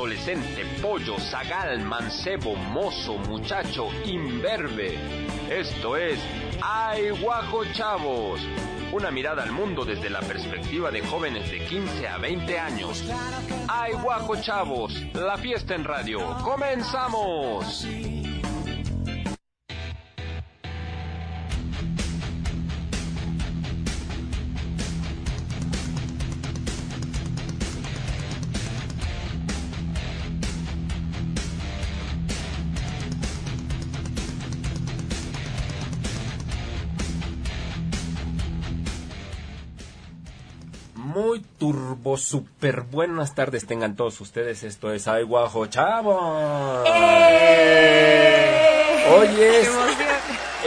adolescente, pollo, zagal, mancebo, mozo, muchacho, imberbe. Esto es Ay Guajo Chavos. Una mirada al mundo desde la perspectiva de jóvenes de 15 a 20 años. Ay Guajo Chavos, la fiesta en radio. ¡Comenzamos! Turbo, super buenas tardes tengan todos ustedes. Esto es Ay Guajo Chavo. ¡Eh! Oye,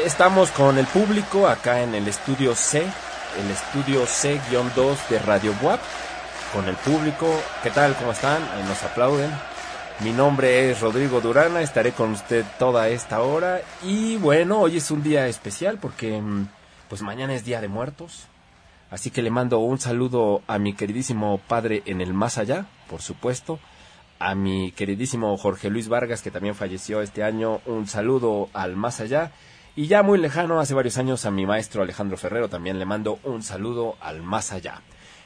estamos con el público acá en el estudio C, el estudio C-2 de Radio WAP. Con el público, ¿qué tal? ¿Cómo están? Ahí nos aplauden. Mi nombre es Rodrigo Durana, estaré con usted toda esta hora. Y bueno, hoy es un día especial porque mm, pues mañana es Día de Muertos. Así que le mando un saludo a mi queridísimo padre en el más allá, por supuesto. A mi queridísimo Jorge Luis Vargas, que también falleció este año, un saludo al más allá. Y ya muy lejano, hace varios años, a mi maestro Alejandro Ferrero también le mando un saludo al más allá.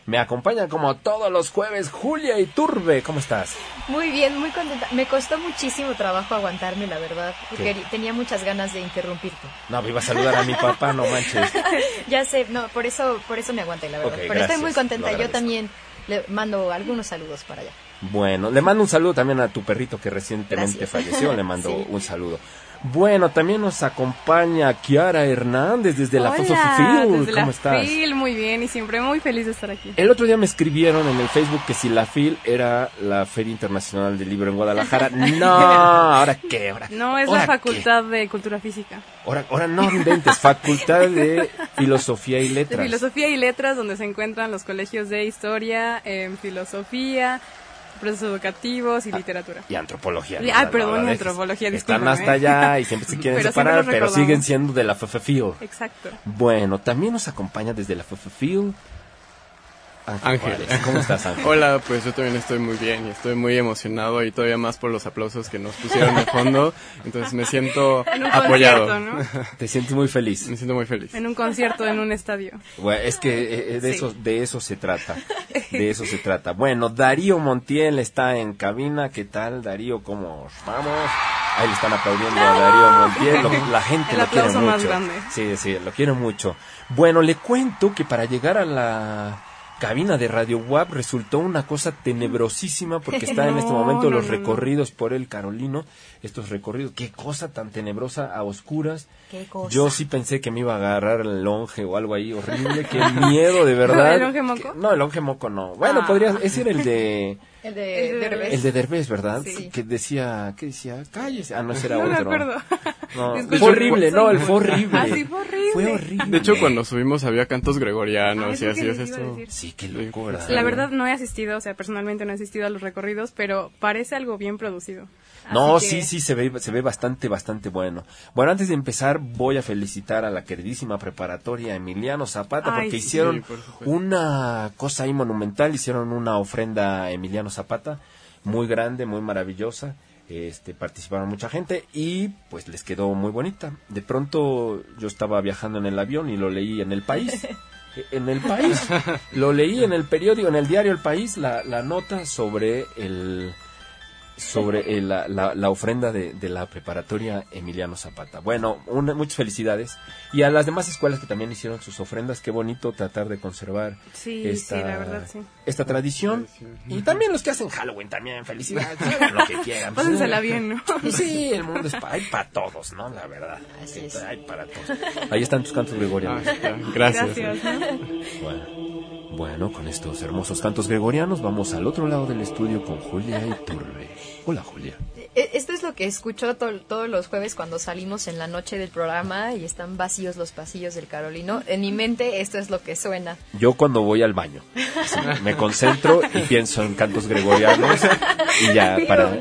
Me acompaña como todos los jueves Julia Iturbe. ¿Cómo estás? Muy bien, muy contenta. Me costó muchísimo trabajo aguantarme, la verdad. Porque tenía muchas ganas de interrumpirte. No, me iba a saludar a mi papá, no manches. ya sé, no, por eso, por eso me aguanté, la verdad. Ok, Pero gracias, estoy muy contenta. Yo también le mando algunos saludos para allá. Bueno, le mando un saludo también a tu perrito que recientemente Gracias. falleció. Le mando Sí. un saludo. Bueno, también nos acompaña Kiara Hernández desde la Hola, Fosofil. desde ¿Cómo la estás? FIL, muy bien y siempre muy feliz de estar aquí. El otro día me escribieron en el Facebook que si la FIL era la Feria Internacional del Libro en Guadalajara. No, ¿ahora qué? ¿Ahora, No, es ¿ahora la qué? Facultad de Cultura Física. Ahora, ahora no inventes, Facultad de Filosofía y De Letras. Filosofía y Letras, donde se encuentran los colegios de Historia, Filosofía, procesos educativos y literatura. y antropología. Y- ¿no? ah, No, perdón, no antropología, Están hasta allá y siempre se quieren Pero separar, pero siguen siendo de la FFFIL. Exacto. Bueno, también nos acompaña desde la FFFIL Ángel. Juárez. ¿Cómo estás, Ángel? Hola, pues yo también estoy muy bien y estoy muy emocionado y todavía más por los aplausos que nos pusieron de fondo. Entonces me siento En un apoyado. concierto, ¿no? Te sientes muy feliz. Me siento muy feliz. En un concierto, en un estadio. Bueno, es que eh, eh, de, Sí. eso, de eso se trata. De eso se trata. Bueno, Darío Montiel está en cabina. ¿Qué tal, Darío? ¿Cómo vamos? Ahí le están aplaudiendo a Darío Montiel. Lo- la gente El lo quiere mucho. más grande. Sí, sí, lo quiere mucho. Bueno, le cuento que para llegar a la cabina de Radio WAP resultó una cosa tenebrosísima porque está en este momento no, los no. recorridos por el Carolino. Estos recorridos, qué cosa tan tenebrosa a oscuras. Qué cosa. Yo sí pensé que me iba a agarrar el longe o algo ahí horrible. Qué miedo, de verdad. ¿El longe moco? Que- No, el longe moco no. Bueno, Ah. podría... Ese era el de... El de, El de Derbez. El de Derbez, ¿verdad? Sí. Que decía... ¿Qué decía? Cállese. Ah, no, ese era No me otro. acuerdo. No, fue horrible, no, el fue horrible. Ah, sí, fue horrible. Fue horrible. De hecho, cuando subimos había cantos gregorianos Ah, y así es esto. Sí, qué loco, ¿verdad? La verdad no he asistido, o sea, personalmente no he asistido a los recorridos, pero parece algo bien producido. No, que- sí, sí, se ve, se ve bastante, bastante bueno. Bueno, antes de empezar, voy a felicitar a la queridísima preparatoria Emiliano Zapata, Ay, porque sí. hicieron por una cosa ahí monumental, hicieron una ofrenda a Emiliano Zapata, muy grande, muy maravillosa. Este, participaron mucha gente y pues les quedó muy bonita. De pronto yo estaba viajando en el avión y lo leí en el país. En el país, lo leí en el periódico, en el diario El País, la, la nota sobre el, sobre el- la, la- la ofrenda de, de la preparatoria Emiliano Zapata. Bueno, una- muchas felicidades. Y a las demás escuelas que también hicieron sus ofrendas, qué bonito tratar de conservar Sí, esta, sí, la verdad, sí. esta tradición. Y también los que hacen Halloween también, felicidades, lo que quieran. Pásensela bien, ¿no? sí, el mundo es para, hay para todos, ¿no? La verdad. Así es. Hay para todos. Ahí están tus cantos Ah, gregorianos. ya, Gracias. Gracias. ¿no? Bueno, bueno, con estos hermosos cantos gregorianos vamos al otro lado del estudio con Julia Iturbe. Hola, Julia. E- Esto es lo que escucho todos los jueves cuando salimos en la noche del programa y están vacíos los pasillos del Carolino. En mi mente esto es lo que suena. Yo cuando voy al baño me concentro y pienso en cantos gregorianos y ya para...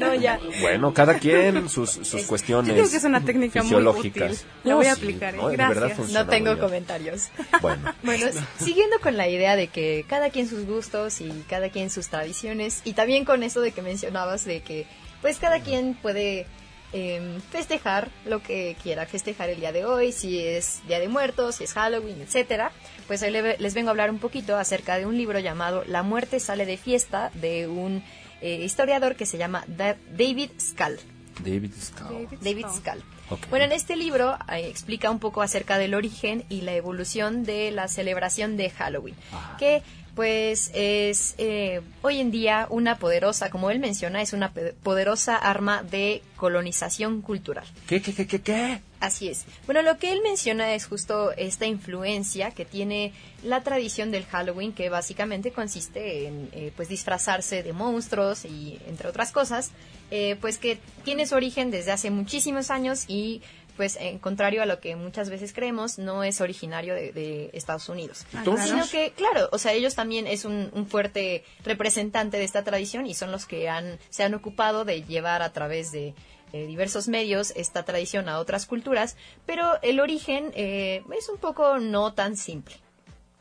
Bueno, cada quien sus, sus cuestiones. Yo creo que es una técnica muy útil. La voy a aplicar. ¿eh? Gracias. No tengo comentarios. Bueno. bueno, siguiendo con la idea de que cada quien sus gustos y cada quien sus tradiciones y también con eso de que mencionabas de que pues cada quien puede em, festejar lo que quiera festejar el día de hoy, si es Día de Muertos, si es Halloween, etcétera. Pues hoy les vengo a hablar un poquito acerca de un libro llamado La muerte sale de fiesta de un eh, historiador que se llama David Scull. David Scull. David Scull. Bueno, en este libro eh, explica un poco acerca del origen y la evolución de la celebración de Halloween, que pues es eh, hoy en día una poderosa, como él menciona, es una poderosa arma de colonización cultural. ¿Qué, qué, qué, qué, qué? Así es. Bueno, lo que él menciona es justo esta influencia que tiene la tradición del Halloween, que básicamente consiste en eh, pues disfrazarse de monstruos y entre otras cosas, eh, pues que tiene su origen desde hace muchísimos años y pues en contrario a lo que muchas veces creemos, no es originario de, Estados Unidos. Ah, Sino que, claro, o sea, ellos también es un, fuerte representante de esta tradición y son los que han, se han ocupado de llevar a través de eh, diversos medios esta tradición a otras culturas, pero el origen eh, es un poco no tan simple.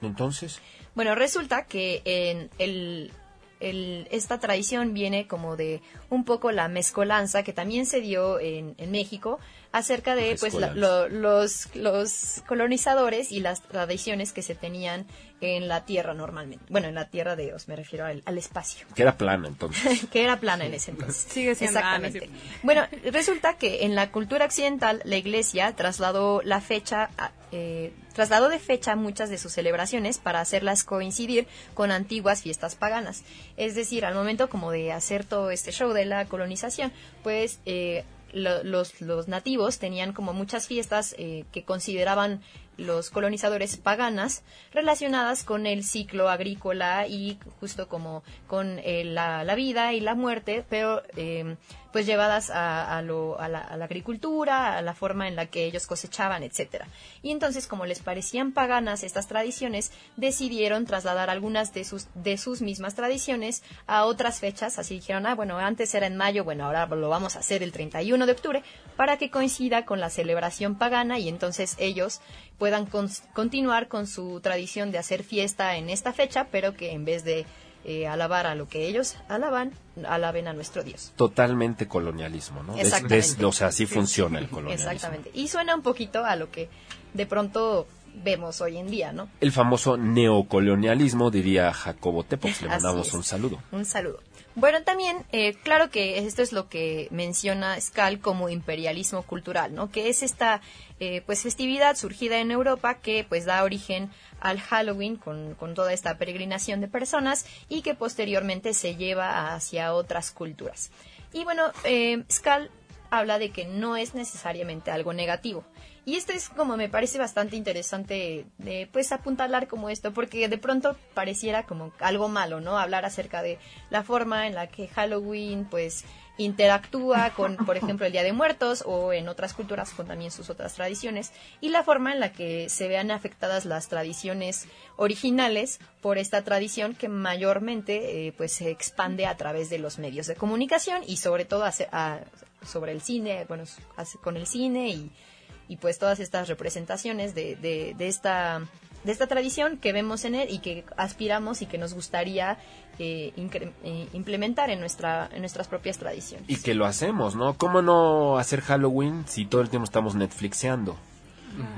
Entonces. Bueno, resulta que en el, esta tradición viene como de un poco la mezcolanza que también se dio en, en México acerca de pues los, los colonizadores y las tradiciones que se tenían en la Tierra normalmente. Bueno, en la Tierra de Dios, me refiero al, espacio. Que era plana entonces. que era plana en ese entonces. Sigue siendo Exactamente. bueno, resulta que en la cultura occidental la Iglesia trasladó la fecha, eh, trasladó de fecha muchas de sus celebraciones para hacerlas coincidir con antiguas fiestas paganas. Es decir, al momento como de hacer todo este show de la colonización, pues eh, los, los, nativos tenían como muchas fiestas eh, que consideraban los colonizadores paganas relacionadas con el ciclo agrícola y justo como con eh, la, la, vida y la muerte, pero eh, pues llevadas a, lo, a, la, agricultura, a la forma en la que ellos cosechaban, etcétera. Y entonces, como les parecían paganas estas tradiciones, decidieron trasladar algunas de sus, de sus mismas tradiciones a otras fechas. Así dijeron, ah, bueno, antes era en mayo, bueno, ahora lo vamos a hacer el 31 de octubre, para que coincida con la celebración pagana y entonces ellos puedan continuar con su tradición de hacer fiesta en esta fecha, pero que en vez de eh, alabar a lo que ellos alaban, alaben a nuestro Dios. Totalmente colonialismo, ¿no? Exactamente. o sea, así funciona el colonialismo. Exactamente. Y suena un poquito a lo que de pronto vemos hoy en día, ¿no? El famoso neocolonialismo, diría Jacobo Tepox. Le mandamos un saludo. Un saludo. Bueno, también, eh, claro que esto es lo que menciona Skal como imperialismo cultural, ¿no? Que es esta, eh, pues, festividad surgida en Europa que, pues, da origen al Halloween con, con, toda esta peregrinación de personas y que posteriormente se lleva hacia otras culturas. Y bueno, eh, Skal habla de que no es necesariamente algo negativo. Y esto es como me parece bastante interesante de pues apuntalar como esto, porque de pronto pareciera como algo malo, ¿no? Hablar acerca de la forma en la que Halloween pues interactúa con, por ejemplo, el Día de Muertos o en otras culturas con también sus otras tradiciones y la forma en la que se vean afectadas las tradiciones originales por esta tradición que mayormente eh, pues se expande a través de los medios de comunicación y sobre todo sobre el cine, bueno, con el cine y y pues todas estas representaciones de, de, de, esta de esta tradición que vemos en él y que aspiramos y que nos gustaría eh, eh, implementar en nuestra en nuestras propias tradiciones. Y que lo hacemos no cómo no hacer Halloween si todo el tiempo estamos Netflixeando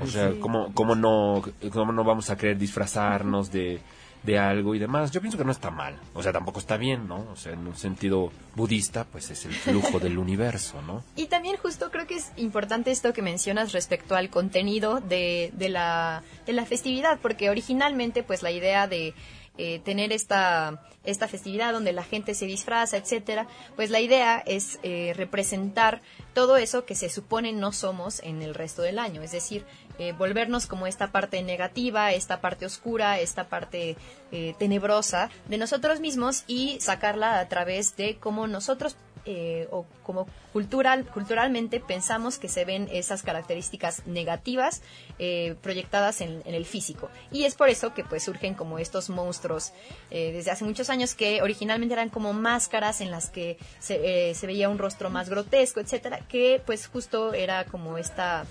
o sea cómo cómo no cómo no vamos a querer disfrazarnos de de algo y demás. Yo pienso que no está mal, o sea, tampoco está bien, ¿no? O sea, en un sentido budista, pues es el flujo del universo, ¿no? Y también justo creo que es importante esto que mencionas respecto al contenido de, de, la, de la festividad, porque originalmente, pues la idea de eh, tener esta, esta festividad donde la gente se disfraza, etcétera, pues la idea es eh, representar todo eso que se supone no somos en el resto del año, es decir, eh, volvernos como esta parte negativa, esta parte oscura, esta parte tenebrosa de nosotros mismos y sacarla a través de cómo nosotros eh, o como cultural, culturalmente pensamos que se ven esas características negativas eh, proyectadas en, el físico. Y es por eso que pues surgen como estos monstruos eh, desde hace muchos años que originalmente eran como máscaras en las que se, se veía un rostro más grotesco, etcétera, que pues justo era como esta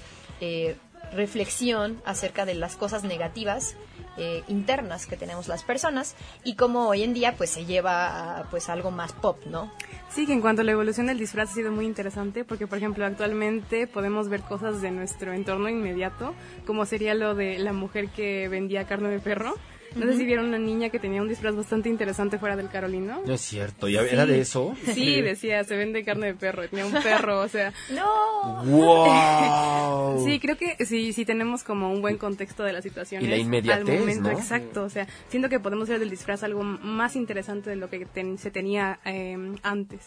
reflexión acerca de las cosas negativas eh, internas que tenemos las personas y cómo hoy en día pues se lleva a, pues algo más pop, ¿no? Sí, que en cuanto a la evolución del disfraz ha sido muy interesante porque por ejemplo actualmente podemos ver cosas de nuestro entorno inmediato como sería lo de la mujer que vendía carne de perro no sé si vieron una niña que tenía un disfraz bastante interesante fuera del Carolino. No es cierto, ¿ya era de eso? Sí, decía, se vende carne de perro, tenía un perro, o sea. ¡No! ¡Wow! sí, creo que sí, sí tenemos como un buen contexto de la situación. Y la inmediatez, al momento ¿no? exacto, o sea, siento que podemos ver del disfraz algo más interesante de lo que se tenía eh, antes.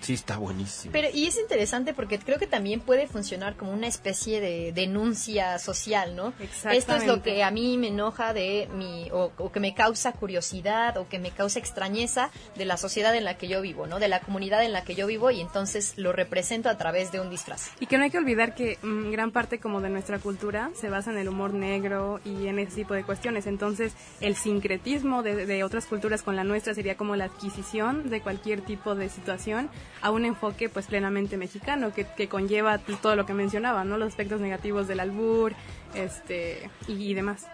Sí, está buenísimo. Pero, y es interesante porque creo que también puede funcionar como una especie de denuncia social, ¿no? Esto es lo que a mí me enoja de mi, o, que me causa curiosidad, o que me causa extrañeza de la sociedad en la que yo vivo, ¿no? De la comunidad en la que yo vivo, y entonces lo represento a través de un disfraz. Y que no hay que olvidar que mm, gran parte como de nuestra cultura se basa en el humor negro y en ese tipo de cuestiones. Entonces, el sincretismo de, de otras culturas con la nuestra sería como la adquisición de cualquier tipo de situación a un enfoque pues plenamente mexicano que, que conlleva todo lo que mencionaba, ¿no? Los aspectos negativos del albur, este y, demás.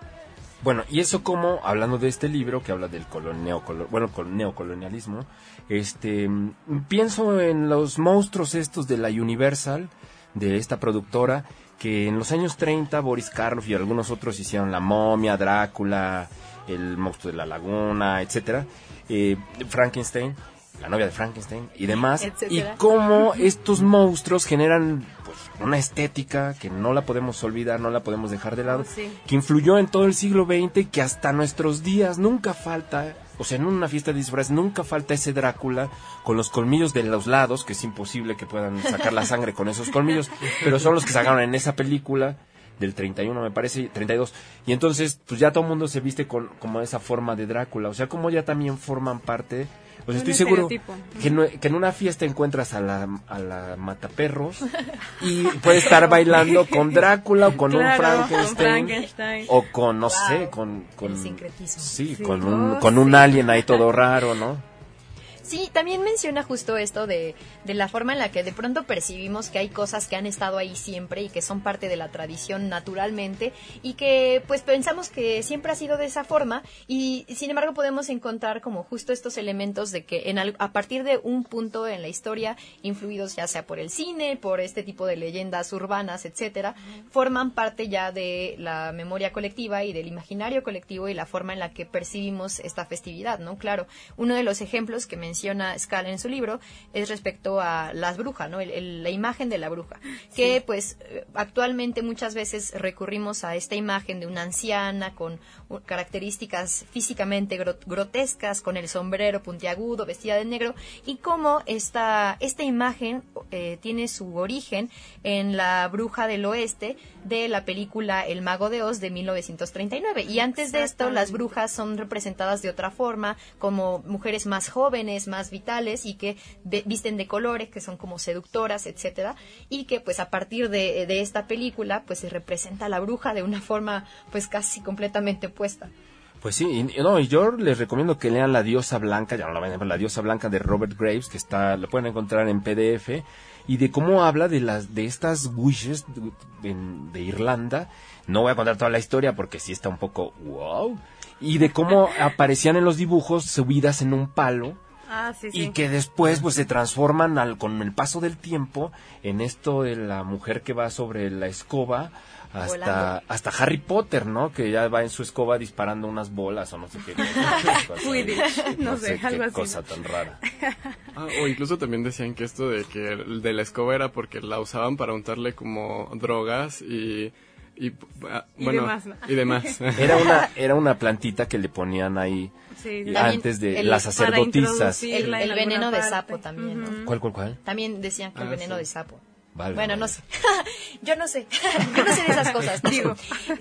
Bueno, y eso como, hablando de este libro que habla del bueno, neocolonialismo, este, pienso en los monstruos estos de la Universal, de esta productora, que en los años 30 Boris Karloff y algunos otros hicieron La momia, Drácula, El monstruo de la laguna, etcétera, eh, Frankenstein, la novia de Frankenstein y demás, y cómo estos monstruos generan pues, una estética que no la podemos olvidar, no la podemos dejar de lado, que influyó en todo el siglo XX y que hasta nuestros días nunca falta, o sea, en una fiesta de disfraz nunca falta ese Drácula con los colmillos de los lados, que es imposible que puedan sacar la sangre con esos colmillos, pero son los que sacaron en esa película del 31 me parece, 32. Y entonces, pues ya todo el mundo se viste con como esa forma de Drácula. O sea, como ya también forman parte pues estoy seguro que, que, en una fiesta encuentras a la, a la mataperros y puede estar bailando con Drácula o con un Frankenstein, o con, no sé, con... con sí, con, un, con un alien ahí todo raro, ¿no? Sí, también menciona justo esto de, de, la forma en la que de pronto percibimos que hay cosas que han estado ahí siempre y que son parte de la tradición naturalmente y que pues pensamos que siempre ha sido de esa forma y sin embargo podemos encontrar como justo estos elementos de que en a partir de un punto en la historia, influidos ya sea por el cine, por este tipo de leyendas urbanas, etcétera, forman parte ya de la memoria colectiva y del imaginario colectivo y la forma en la que percibimos esta festividad, ¿no? Claro, uno de los ejemplos que menciona Scal en su libro es respecto a las brujas, ¿no? la imagen de la bruja, que pues actualmente muchas veces recurrimos a esta imagen de una anciana con características físicamente grotescas, con el sombrero puntiagudo, vestida de negro, y cómo esta, esta imagen eh, tiene su origen en la bruja del oeste de la película El Mago de Oz de 1939. Y antes de esto, las brujas son representadas de otra forma, como mujeres más jóvenes, más vitales y que visten de colores, que son como seductoras, etcétera, y que pues a partir de, esta película pues se representa a la bruja de una forma pues casi completamente Pues sí, y, no, y yo les recomiendo que lean La Diosa Blanca, ya no la ven, La Diosa Blanca de Robert Graves, que está, lo pueden encontrar en PDF, y de cómo habla de las, de estas wishes de, de Irlanda. No voy a contar toda la historia porque sí está un poco wow. Y de cómo aparecían en los dibujos subidas en un palo Ah, y que después pues se transforman al, con el paso del tiempo en esto de la mujer que va sobre la escoba hasta hasta Harry Potter, ¿no? Que ya va en su escoba disparando unas bolas o no sé qué. no, sé, algo qué cosa tan rara. Ah, o incluso también decían que esto de que el de la escoba era porque la usaban para untarle como drogas y y, ah, bueno, demás, y demás. Era una era una plantita que le ponían ahí antes de las sacerdotisas. El, veneno de sapo también, ¿Cuál, cuál, cuál? También decían que el ah, veneno de sapo. Bueno, no sé. yo no sé. yo no sé de esas cosas. Digo.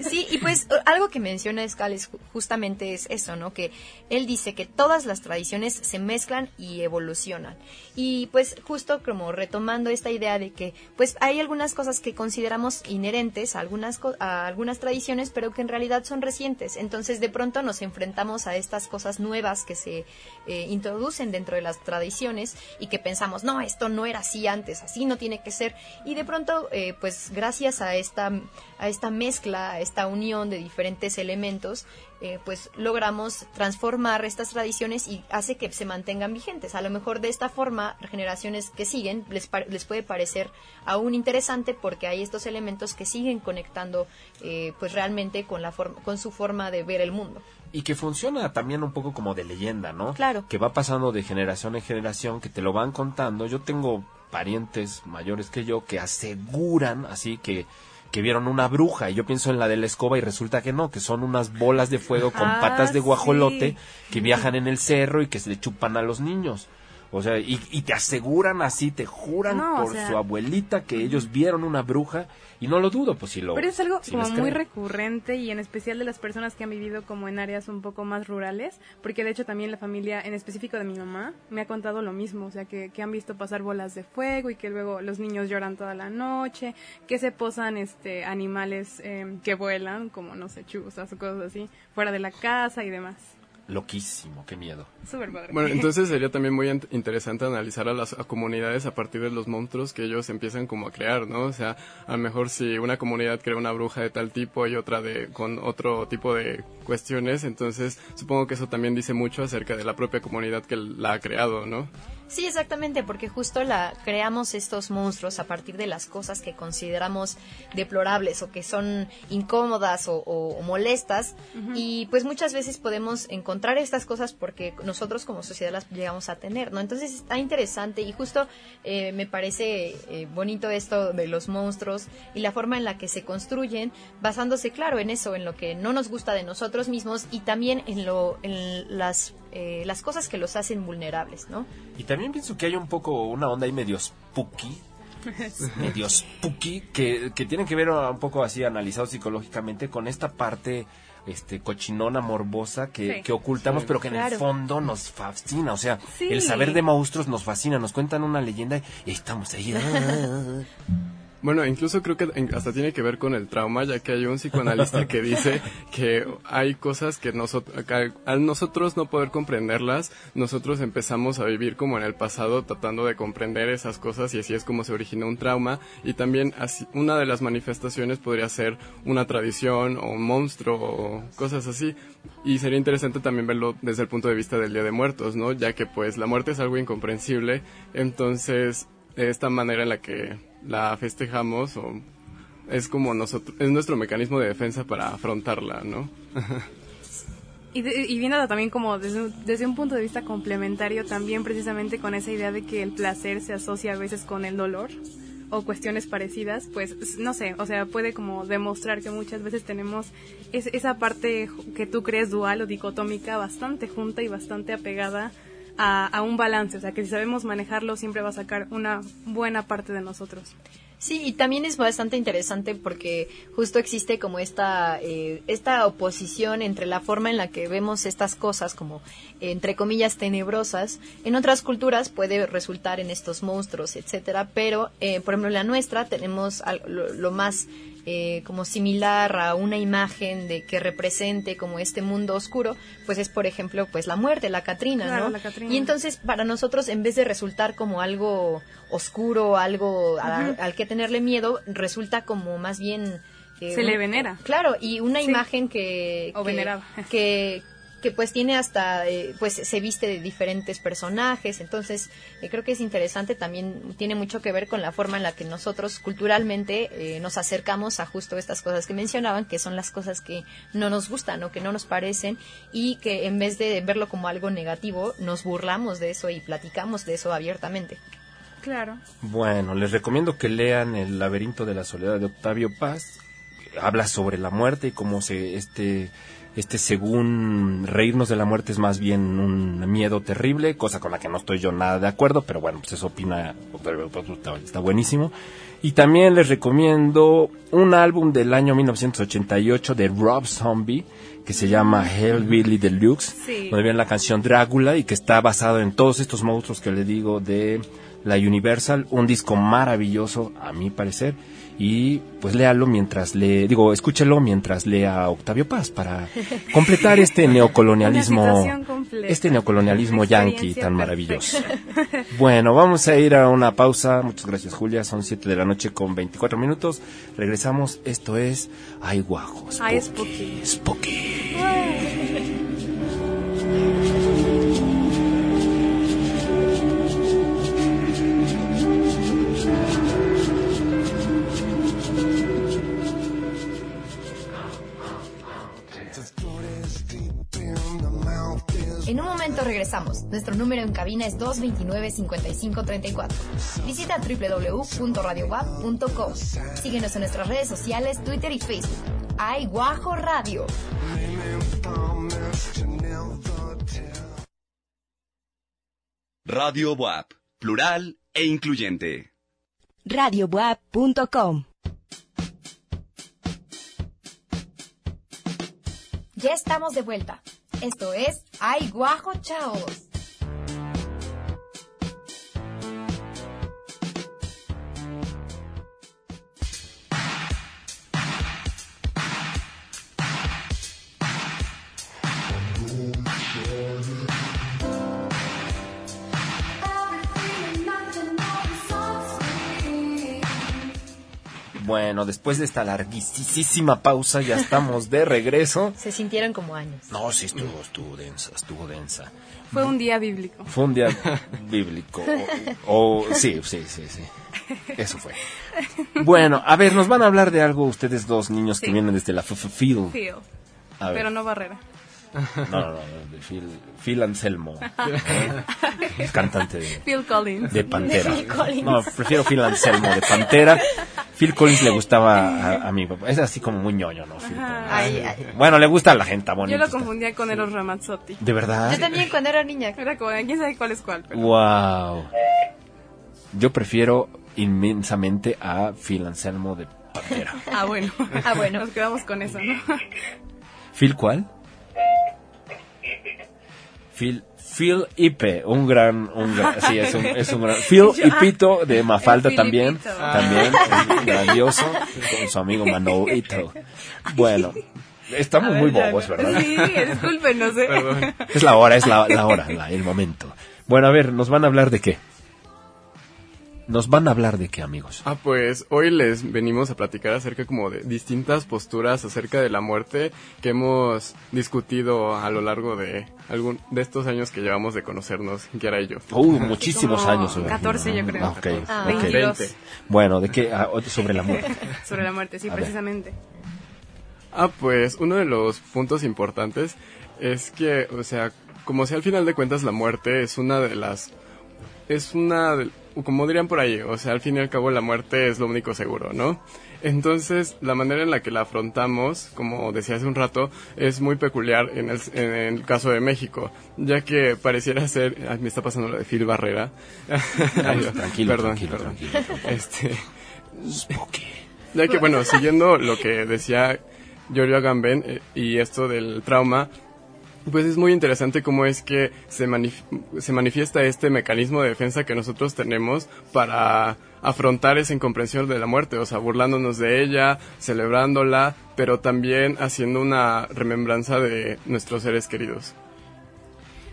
Sí, y pues algo que menciona Escal es justamente es eso, ¿no? Que él dice que todas las tradiciones se mezclan y evolucionan. Y pues justo como retomando esta idea de que pues hay algunas cosas que consideramos inherentes a algunas, a algunas tradiciones, pero que en realidad son recientes. Entonces de pronto nos enfrentamos a estas cosas nuevas que se eh, introducen dentro de las tradiciones y que pensamos, no, esto no era así antes, así no tiene que ser y de pronto, eh, pues gracias a esta, a esta mezcla, a esta unión de diferentes elementos, eh, pues logramos transformar estas tradiciones y hace que se mantengan vigentes. A lo mejor de esta forma, generaciones que siguen les, les puede parecer aún interesante porque hay estos elementos que siguen conectando eh, pues realmente con, la con su forma de ver el mundo. Y que funciona también un poco como de leyenda, ¿no? Claro. Que va pasando de generación en generación, que te lo van contando. Yo tengo parientes mayores que yo que aseguran así que que vieron una bruja y yo pienso en la de la escoba y resulta que no, que son unas bolas de fuego con ah, patas de guajolote que viajan en el cerro y que se le chupan a los niños. O sea, y, te aseguran así, te juran por su abuelita que ellos vieron una bruja y no lo dudo, pues si lo... Pero es algo como muy recurrente y en especial de las personas que han vivido como en áreas un poco más rurales, porque de hecho también la familia, en específico de mi mamá, me ha contado lo mismo, o sea, que, que han visto pasar bolas de fuego y que luego los niños lloran toda la noche, que se posan este animales eh, que vuelan, como no sé, chuzas o cosas así, fuera de la casa y demás loquísimo, qué miedo. Bueno, entonces sería también muy interesante analizar a las comunidades a partir de los monstruos que ellos empiezan como a crear, ¿no? O sea, a lo mejor si una comunidad crea una bruja de tal tipo y otra de con otro tipo de cuestiones, entonces supongo que eso también dice mucho acerca de la propia comunidad que la ha creado, ¿no? Sí, exactamente, porque justo la creamos estos monstruos a partir de las cosas que consideramos deplorables o que son incómodas o, molestas y pues muchas veces podemos encontrar estas cosas porque nosotros como sociedad las llegamos a tener, ¿no? Entonces está interesante y justo eh, me parece eh, bonito esto de los monstruos y la forma en la que se construyen basándose claro en eso, en lo que no nos gusta de nosotros mismos y también en lo en las eh, las cosas que los hacen vulnerables, ¿no? Y también pienso que hay un poco una onda ahí medio spooky, medio spooky, que, que tiene que ver un poco así analizado psicológicamente con esta parte este cochinona morbosa que, que ocultamos pero que en el fondo nos fascina. O sea el saber de monstruos nos fascina. Nos cuentan una leyenda y estamos ahí Bueno, incluso creo que hasta tiene que ver con el trauma, ya que hay un psicoanalista que dice que hay cosas que nosotros, al nosotros no poder comprenderlas, nosotros empezamos a vivir como en el pasado tratando de comprender esas cosas y así es como se origina un trauma. Y también una de las manifestaciones podría ser una tradición o un monstruo o cosas así. Y sería interesante también verlo desde el punto de vista del Día de Muertos, ¿no? Ya que pues la muerte es algo incomprensible, entonces esta manera en la que la festejamos o es como nosotros, es nuestro mecanismo de defensa para afrontarla, ¿no? y, y viéndolo también como desde, desde, un punto de vista complementario, también precisamente con esa idea de que el placer se asocia a veces con el dolor o cuestiones parecidas, pues no sé, o sea, puede como demostrar que muchas veces tenemos esa parte que tú crees dual o dicotómica bastante junta y bastante apegada a, un balance, o sea, que si sabemos manejarlo siempre va a sacar una buena parte de nosotros. Sí, y también es bastante interesante porque justo existe como esta, eh, esta oposición entre la forma en la que vemos estas cosas como, entre comillas, tenebrosas. En otras culturas puede resultar en estos monstruos, etcétera, pero, eh, por ejemplo, en la nuestra tenemos lo más eh, como similar a una imagen de que represente como este mundo oscuro, pues es por ejemplo pues la muerte, la Catrina, ¿no? Y entonces para nosotros en vez de resultar como algo oscuro, algo al que tenerle miedo, resulta como más bien se le venera. Claro, y una imagen que, o que, que pues tiene hasta, eh, pues se viste de diferentes personajes, entonces eh, creo que es interesante, también tiene mucho que ver con la forma en la que nosotros culturalmente eh, nos acercamos a justo estas cosas que mencionaban, que son las cosas que no nos gustan o que no nos parecen y que en vez de verlo como algo negativo, nos burlamos de eso y platicamos de eso abiertamente. Claro. Bueno, les recomiendo que lean El laberinto de la soledad de Octavio Paz. Habla sobre la muerte y cómo se este Este, según reírnos de la muerte es más bien un miedo terrible, cosa con la que no estoy yo nada de acuerdo, pero bueno, pues eso opina, pues, está, está buenísimo. Y también les recomiendo un álbum del año 1988 de Rob Zombie, que se llama Hellbilly Deluxe, Sí. donde viene la canción Drácula y que está basado en todos estos monstruos que le digo de la Universal, un disco maravilloso a mi parecer y pues léalo mientras le digo, escúchelo mientras lea Octavio Paz para completar este neocolonialismo este neocolonialismo yanqui tan maravilloso. Bueno, vamos a ir a una pausa. Muchas gracias, Julia. Son 7 de la noche con 24 minutos. Regresamos. Esto es Ay Guajo. Ay, Spooky. Spooky. En un momento regresamos. Nuestro número en cabina es 229-5534. Visita www.radiowap.com. Síguenos en nuestras redes sociales, Twitter y Facebook. Ay Guajo Radio. Radio WAP, plural e incluyente. radiobuap.com. Ya estamos de vuelta. Esto es Ay Guajo Chavos. Bueno, después de esta larguísima pausa ya estamos de regreso. Se sintieron como años. No, sí estuvo, estuvo densa, estuvo densa. Fue un día bíblico. Fue un día bíblico. O, o- sí, sí, sí, sí. Eso fue. Bueno, a ver, nos van a hablar de algo ustedes dos niños que vienen desde la FFFIL. Phil, A ver. pero no Barrera. No, no, no, de Phil, Phil Anselmo. El cantante de, Phil Collins. de Pantera. De Phil Collins. No, prefiero Phil Anselmo de Pantera. Phil Collins le gustaba a, a mi papá. Es así como muy ñoño, ¿no? Phil Collins. Ay, ay. Bueno, le gusta a la gente bonita. Yo lo confundía con Eros Ramazzotti. ¿De verdad? Yo también cuando era niña. Era como, quién sabe cuál es cuál. Pero... Wow. Yo prefiero inmensamente a Phil Anselmo de Pantera. Ah, bueno. Ah, bueno. Nos quedamos con eso, ¿no? ¿Phil cuál? Phil, Phil Ipe, un gran, un gran, sí, es un, es un gran, Phil Ipito de Mafalda también, Filipito. también, es grandioso, con su amigo Mano Ito. Bueno, estamos muy bobos, ¿verdad? Sí, disculpen, no sé. Es la hora, es la, la hora, la- el momento. Bueno, a ver, ¿nos van a hablar de qué? ¿Nos van a hablar de qué, amigos? Ah, pues hoy les venimos a platicar acerca como de distintas posturas acerca de la muerte que hemos discutido a lo largo de algún de estos años que llevamos de conocernos, Kiara y yo. Uh, muchísimos Como años. me imagino, 14 yo creo. Ah, ok, Ah, ok. 22 Veinte. Bueno, ¿de qué? Ah, sobre la muerte. sobre la muerte, sí, A ver. precisamente. Ah, pues uno de los puntos importantes es que, o sea, como si al final de cuentas la muerte es una de las... Es una... de- como dirían por ahí, o sea, al fin y al cabo la muerte es lo único seguro, ¿no? Entonces, la manera en la que la afrontamos, como decía hace un rato, es muy peculiar en el, en el caso de México, ya que pareciera ser... Ay, me está pasando lo de Phil Barrera. Ay, tranquilo, perdón, tranquilo, perdón. tranquilo. Este... Spooky. Ya que, bueno, siguiendo lo que decía Giorgio Agamben eh, y esto del trauma, pues es muy interesante cómo es que se, manif- se manifiesta este mecanismo de defensa que nosotros tenemos para afrontar esa incomprensión de la muerte, o sea, burlándonos de ella, celebrándola, pero también haciendo una remembranza de nuestros seres queridos.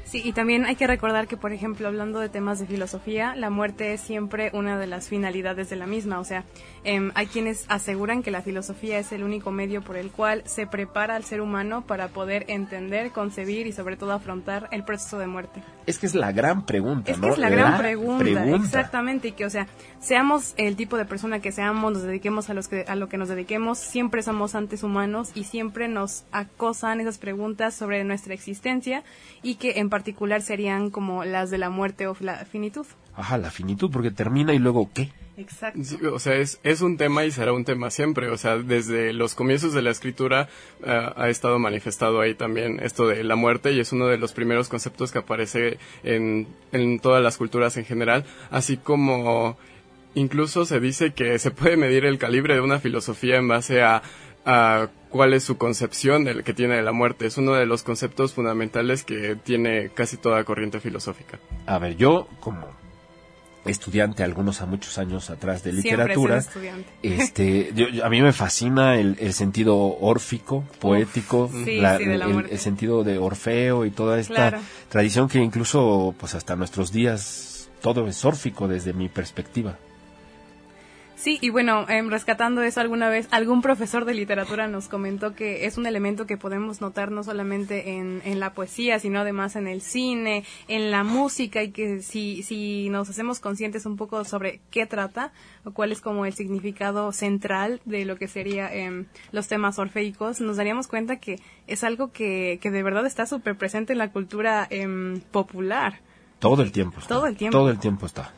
Sí, y también hay que recordar que, por ejemplo, hablando de temas de filosofía, la muerte es siempre una de las finalidades de la misma. O sea, em, hay quienes aseguran que la filosofía es el único medio por el cual se prepara al ser humano para poder entender, concebir y sobre todo afrontar el proceso de muerte. Es que es la gran pregunta, Es ¿no? que es la gran pregunta, pregunta. exactamente, y que, o sea, seamos el tipo de persona que seamos, nos dediquemos a, los que, a lo que nos dediquemos, siempre somos antes humanos y siempre nos acosan esas preguntas sobre nuestra existencia y que en particular serían como las de la muerte o la finitud. Ajá, la finitud, porque termina y luego ¿qué? Exacto. Sí, o sea, es, es un tema y será un tema siempre. O sea, desde los comienzos de la escritura eh, ha estado manifestado ahí también esto de la muerte y es uno de los primeros conceptos que aparece en, en todas las culturas en general, así como incluso se dice que se puede medir el calibre de una filosofía en base a, a cuál es su concepción del que tiene de la muerte. Es uno de los conceptos fundamentales que tiene casi toda corriente filosófica. A ver, yo como estudiante algunos a muchos años atrás de literatura, este, yo- yo- a mí me fascina el, el sentido órfico, poético, sí, la- sí, de la el, sentido de Orfeo y toda esta Claro. tradición que incluso pues hasta nuestros días todo es órfico desde mi perspectiva. Sí, y bueno, em, rescatando eso alguna vez, algún profesor de literatura nos comentó que es un elemento que podemos notar no solamente en, en la poesía, sino además en el cine, en la música, y que si, si nos hacemos conscientes un poco sobre qué trata, o cuál es como el significado central de lo que sería em, los temas orfeicos, nos daríamos cuenta que es algo que, que de verdad está súper presente en la cultura em, popular. Todo el tiempo. está. Todo el tiempo. Todo el tiempo está.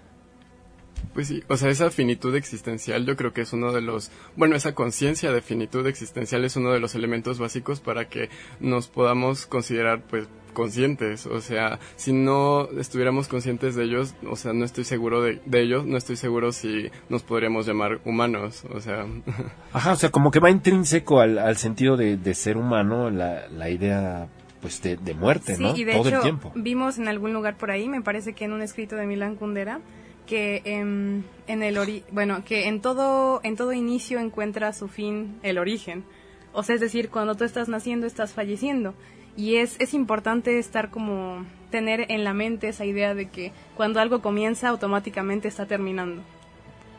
Pues sí, o sea, esa finitud existencial yo creo que es uno de los, bueno, esa conciencia de finitud existencial es uno de los elementos básicos para que nos podamos considerar pues conscientes, o sea, si no estuviéramos conscientes de ellos, o sea, no estoy seguro de, de ellos, no estoy seguro si nos podríamos llamar humanos, o sea, Ajá, o sea, como que va intrínseco al, al sentido de, de ser humano la, la idea pues de, de muerte, Sí, ¿no? y de Todo hecho el tiempo. vimos en algún lugar por ahí, me parece que en un escrito de Milán Kundera, que em, en el ori bueno, que en todo en todo inicio encuentra su fin el origen. O sea, es decir, cuando tú estás naciendo estás falleciendo. Y es, es importante estar como tener en la mente esa idea de que cuando algo comienza automáticamente está terminando.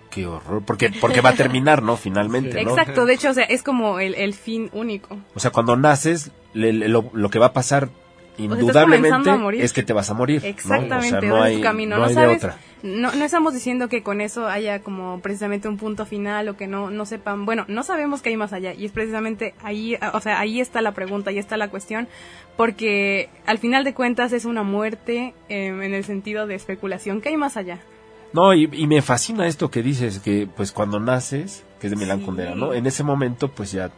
Qué horror, porque, porque va a terminar, ¿no? Finalmente, ¿no? Exacto, de hecho, o sea, es como el, el fin único. O sea, cuando naces, le- le- lo, lo que va a pasar indudablemente es que te vas a morir. ¿no? Exactamente, O sea, no hay, tu camino, no hay de otra. no, no estamos diciendo que con eso haya como precisamente un punto final o que no, no sepan, bueno, no sabemos qué hay más allá y es precisamente ahí, o sea, ahí está la pregunta, ahí está la cuestión, porque al final de cuentas es una muerte eh, en el sentido de especulación, ¿qué hay más allá? No, y, y me fascina esto que dices, que pues cuando naces, que es de Milán Sí. Kundera, ¿no? En ese momento, pues ya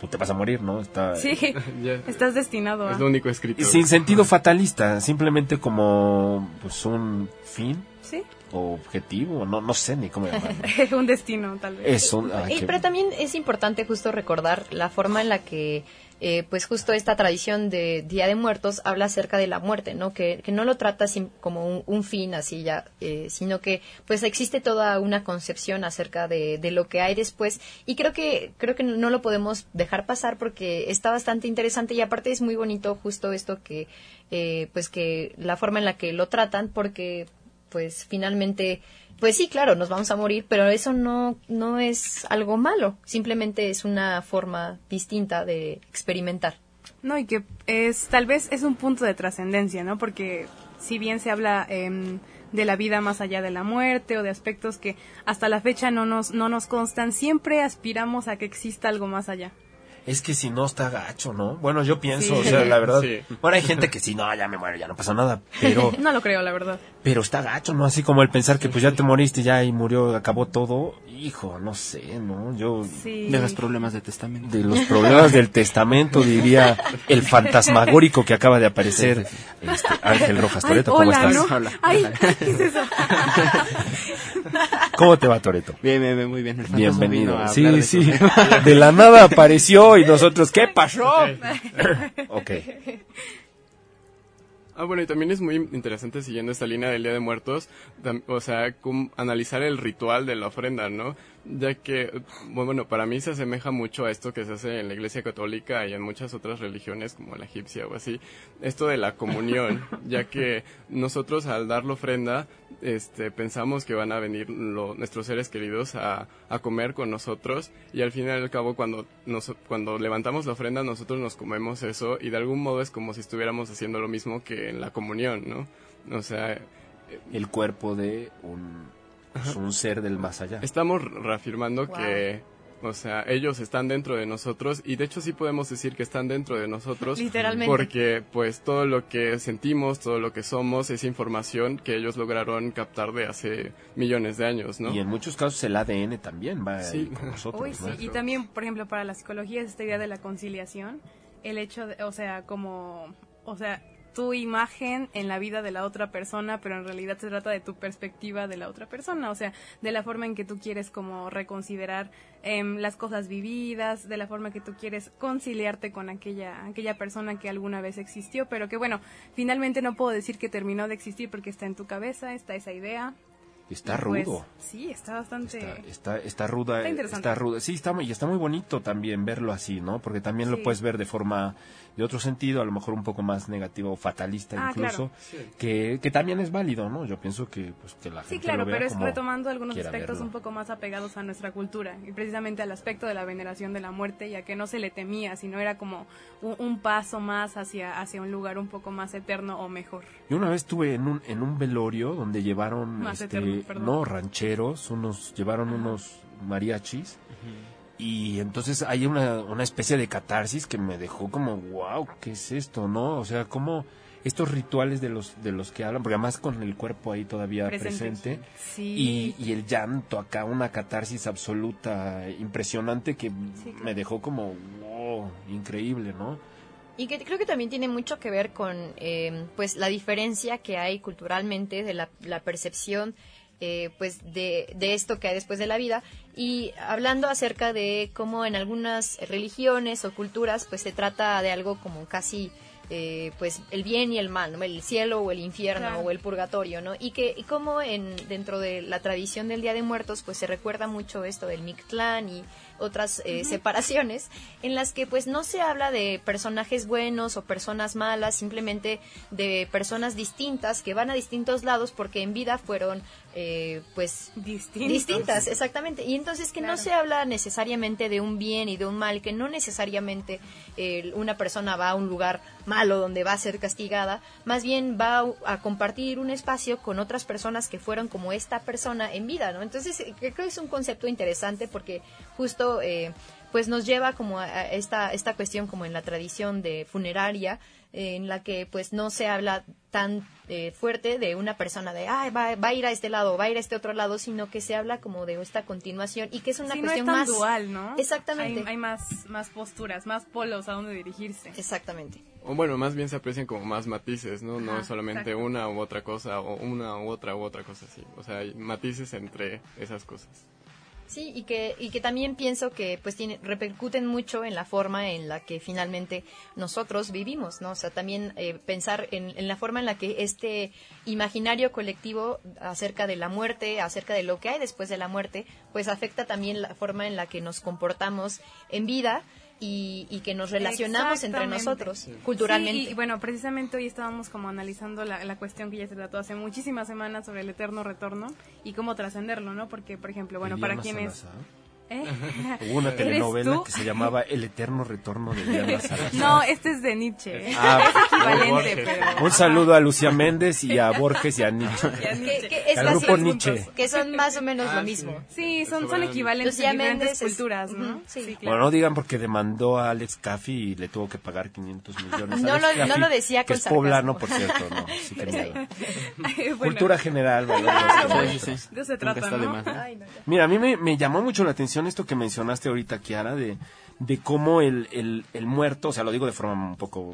tú te vas a morir, ¿no? Está, Sí, estás destinado a... es lo único escrito. Sin sentido fatalista, simplemente como pues un fin Sí, o objetivo, no, no sé ni cómo llamarlo. un destino tal vez. Y- qué- pero también es importante justo recordar la forma en la que eh, pues justo esta tradición de Día de Muertos habla acerca de la muerte, ¿no? Que, que no lo trata como un, un fin así ya, eh, sino que pues existe toda una concepción acerca de, de lo que hay después y creo que creo que no lo podemos dejar pasar porque está bastante interesante y aparte es muy bonito justo esto que eh, pues que la forma en la que lo tratan porque pues finalmente, pues sí, claro, nos vamos a morir, pero eso no, no es algo malo, simplemente es una forma distinta de experimentar. No, y que es, tal vez es un punto de trascendencia, ¿no? Porque si bien se habla em, de la vida más allá de la muerte o de aspectos que hasta la fecha no nos, no nos constan, siempre aspiramos a que exista algo más allá. Es que si no está gacho, ¿no? Bueno, yo pienso, Sí. o sea, la verdad. Sí. Bueno, hay gente que sí, no, ya me muero, ya no pasa nada. Pero, No lo creo, la verdad. pero está gacho, ¿no? Así como el pensar que pues ya te moriste, ya y murió, acabó todo. Hijo, no sé, ¿no? Yo, Sí. De los problemas de testamento. de los problemas del testamento, diría el fantasmagórico que acaba de aparecer, este, Ángel Rojas Toreto, ¿cómo hola, estás? ¿no? Hola. Ay, ¿qué es eso? ¿Cómo te va, Toreto? Bien, bien, bien, muy bien. El vino Bienvenido. a Sí, de sí. De la nada apareció y nosotros, ¿qué pasó? ok. Ah, bueno, y también es muy interesante siguiendo esta línea del Día de Muertos, o sea, analizar el ritual de la ofrenda, ¿no? Ya que, bueno, para mí se asemeja mucho a esto que se hace en la Iglesia Católica y en muchas otras religiones como la egipcia o así, esto de la comunión, ya que nosotros al dar la ofrenda, este, pensamos que van a venir lo- nuestros seres queridos a, a comer con nosotros y al fin y al cabo cuando, nos, cuando levantamos la ofrenda nosotros nos comemos eso y de algún modo es como si estuviéramos haciendo lo mismo que en la comunión, ¿no? O sea, El cuerpo de un, pues, un ser del más allá. estamos reafirmando Wow. que, O sea, ellos están dentro de nosotros y de hecho sí podemos decir que están dentro de nosotros. Literalmente. Porque pues todo lo que sentimos, todo lo que somos es información que ellos lograron captar de hace millones de años, ¿no? Y en muchos casos el ADN también va Sí. con nosotros, Uy, ¿no? sí. Y también, por ejemplo, para la psicología es esta idea de la conciliación, el hecho de, o sea, como, o sea, tu imagen en la vida de la otra persona, pero en realidad se trata de tu perspectiva de la otra persona, o sea, de la forma en que tú quieres como reconsiderar em, las cosas vividas, de la forma que tú quieres conciliarte con aquella, aquella persona que alguna vez existió, pero que bueno, finalmente no puedo decir que terminó de existir porque está en tu cabeza, está esa idea. Está Y, pues, rudo. sí, está bastante... Está, está, está ruda, Está está, interesante. ruda. Sí, está, muy- y está muy bonito también verlo así, ¿no? Porque también lo Sí. puedes ver de forma, de otro sentido, a lo mejor un poco más negativo o fatalista Ah, incluso, Sí. que, que también es válido, ¿no? Yo pienso que, pues, que la Sí, gente claro, lo vea pero es como retomando algunos aspectos verlo. un poco más apegados a nuestra cultura y precisamente al aspecto de la veneración de la muerte, ya que no se le temía, sino era como un, un paso más hacia, hacia un lugar un poco más eterno o mejor. Yo una vez estuve en un, en un velorio donde llevaron, Más este, eterno, no, rancheros, unos, llevaron unos mariachis. Y entonces hay una, una especie de catarsis que me dejó como, wow, ¿qué es esto, no? O sea, como estos rituales de los, de los que hablan, porque además con el cuerpo ahí todavía presente, Presente. Sí. y, y el llanto acá, una catarsis absoluta, impresionante que claro. me dejó como, wow, increíble, ¿no? Y que creo que también tiene mucho que ver con eh, pues la diferencia que hay culturalmente de la, la percepción eh, pues de, de esto que hay después de la vida y hablando acerca de cómo en algunas religiones o culturas pues se trata de algo como casi eh, pues el bien y el mal, ¿no? el cielo o el infierno Claro. o el purgatorio, ¿no? Y que y como en dentro de la tradición del Día de Muertos pues se recuerda mucho esto del Mictlán y otras eh, separaciones en las que pues no se habla de personajes buenos o personas malas, simplemente de personas distintas que van a distintos lados porque en vida fueron eh, pues Distintos. distintas, exactamente. Y entonces que no se habla necesariamente de un bien y de un mal, que no necesariamente eh, una persona va a un lugar malo donde va a ser castigada, más bien va a, a compartir un espacio con otras personas que fueron como esta persona en vida, ¿no? Entonces eh, creo que es un concepto interesante porque justo eh, pues nos lleva como a, esta, esta cuestión como en la tradición de funeraria, eh, en la que pues no se habla tan eh, fuerte de una persona de, ay, va, va a ir a este lado, va a ir a este otro lado, sino que se habla como de esta continuación y que es una Sí, no es cuestión tan más... dual, ¿no? Exactamente. Hay, hay más, más posturas, más polos a donde dirigirse. Exactamente. O bueno, más bien se aprecian como más matices, ¿no? no Ajá, es solamente exacto. una u otra cosa, o una u otra u otra cosa así. O sea, hay matices entre esas cosas. Sí, y que, y que también pienso que pues tiene, repercuten mucho en la forma en la que finalmente nosotros vivimos, ¿no? O sea, también eh, pensar en, en la forma en la que este imaginario colectivo acerca de la muerte, acerca de lo que hay después de la muerte, pues afecta también la forma en la que nos comportamos en vida y, y que nos relacionamos entre nosotros culturalmente. Sí, y bueno, precisamente hoy estábamos como analizando la, la cuestión que ya se trató hace muchísimas semanas sobre el eterno retorno y cómo trascenderlo, ¿no? Porque, por ejemplo, bueno, para quienes... ¿Eh? Hubo una ¿Eres telenovela que se llamaba El eterno retorno de Diana Salazar. No, este es de Nietzsche. ¿eh? Ah, es equivalente, pero... Un saludo a Lucía Méndez y a Borges y a Nietzsche. Ya que, Nietzsche. que es Al grupo Nietzsche. que son más o menos Ah, lo sí. mismo. Sí, son, son Sobre- equivalentes Lucía en diferentes Méndez es- culturas, ¿no? Ujú, sí. Bueno, claro. no digan porque demandó a Alex Caffi y le tuvo que pagar 500 millones. No lo- no Caffi, lo decía que con es poblano, por sarcasmo. cierto, no. sí que. Bueno, Cultura general, valores Sí, de sí, sí. De eso se trata, ¿no? ¿no? Ay, no. Mira, a mí me, me llamó mucho la atención esto que mencionaste ahorita, Kiara, de, de cómo el, el, el muerto, o sea, lo digo de forma un poco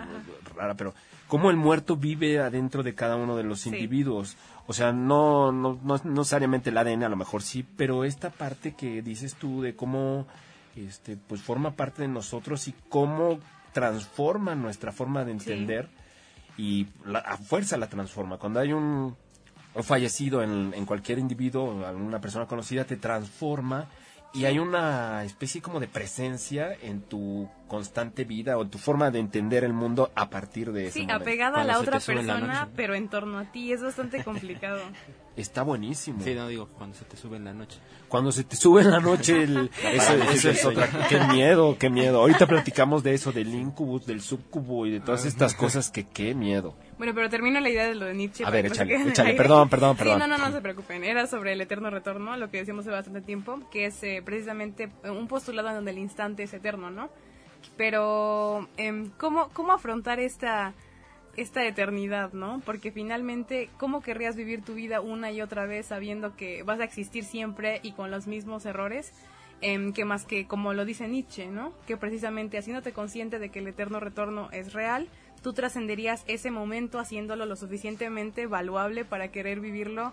rara, pero cómo el muerto vive adentro de cada uno de los Sí. individuos. O sea, no, no, no, no necesariamente el ADN, a lo mejor sí, pero esta parte que dices tú de cómo este, pues forma parte de nosotros y cómo transforma nuestra forma de entender y la, a fuerza la transforma. Cuando hay un, un fallecido en, en cualquier individuo, alguna persona conocida, te transforma y hay una especie como de presencia en tu constante vida o en tu forma de entender el mundo a partir de ese Sí, momento. apegada a la otra la persona, pero en torno a ti. Es bastante complicado. Está buenísimo. Sí, no digo cuando se te sube en la noche. Cuando se te sube en la noche, el, eso, eso es otra. Qué miedo, qué miedo. Ahorita platicamos de eso, del incubus, del subcubo y de todas estas cosas que qué miedo. Bueno, pero termino la idea de lo de Nietzsche. A ver, échale, échale. aire. Perdón, perdón, Sí, perdón. no, no, no se preocupen. Era sobre el eterno retorno, lo que decíamos hace bastante tiempo, que es eh, precisamente un postulado en donde el instante es eterno, ¿no? Pero, em, ¿cómo, ¿cómo afrontar esta, esta eternidad, no? Porque finalmente, ¿cómo querrías vivir tu vida una y otra vez sabiendo que vas a existir siempre y con los mismos errores? Em, que más que como lo dice Nietzsche, ¿no? Que precisamente haciéndote consciente de que el eterno retorno es real, tú trascenderías ese momento haciéndolo lo suficientemente valuable para querer vivirlo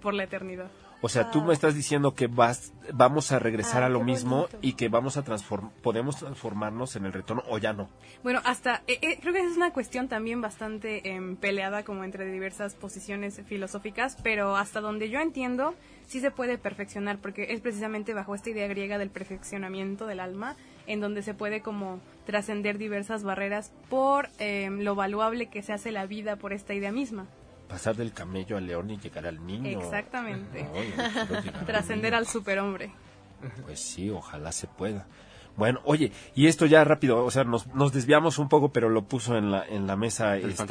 por la eternidad. O sea, tú me estás diciendo que vas, vamos a regresar Ah, a lo mismo bonito. y que vamos a transform, podemos transformarnos en el retorno o ya no. Bueno, hasta eh, eh, creo que es una cuestión también bastante em, peleada como entre diversas posiciones filosóficas, pero hasta donde yo entiendo sí se puede perfeccionar porque es precisamente bajo esta idea griega del perfeccionamiento del alma en donde se puede como trascender diversas barreras por em, lo valuable que se hace la vida por esta idea misma. Pasar del camello al león y llegar al niño. Exactamente. No, al Trascender niño. al superhombre. Pues sí, ojalá se pueda. Bueno, oye, y esto ya rápido, o sea, nos, nos desviamos un poco, pero lo puso en la en la mesa El este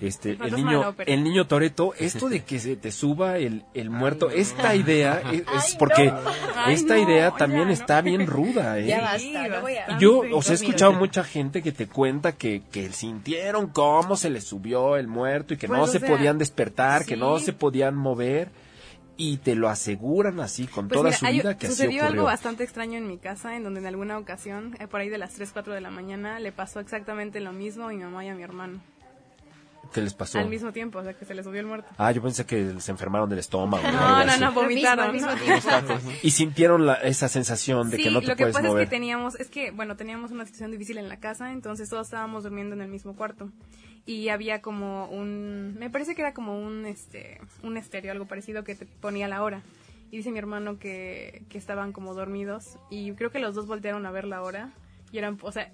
este El niño el niño Toreto, esto de que se te suba el, el muerto, esta idea es, es porque Ay, esta no, idea ya, también no. está bien ruda, ¿eh? Ya Sí, basta, no voy a... Yo, Bastante. o sea, he escuchado mucha gente que te cuenta que, que sintieron cómo se les subió el muerto y que Pues, no se sea, podían despertar, que no se podían mover y te lo aseguran así con Pues toda mira, su hay- vida que así sucedió ocurrió. algo bastante extraño en mi casa, en donde en alguna ocasión, eh, por ahí de las 3, 4 de la mañana, le pasó exactamente lo mismo a mi mamá y a mi hermano. ¿Qué les pasó? Al mismo tiempo, o sea, que se les subió el muerto. Ah, yo pensé que se enfermaron del estómago. No, no, no, mismo, vomitaron. al mismo ¿no? tiempo. Y sintieron la- esa sensación de Sí, que no te lo que puedes pasa mover. es que teníamos, es que, bueno, teníamos una situación difícil en la casa, entonces todos estábamos durmiendo en el mismo cuarto. Y había como un, me parece que era como un, este, un estéreo, algo parecido que te ponía la hora. Y dice mi hermano que, que estaban como dormidos y creo que los dos voltearon a ver la hora y eran, o sea,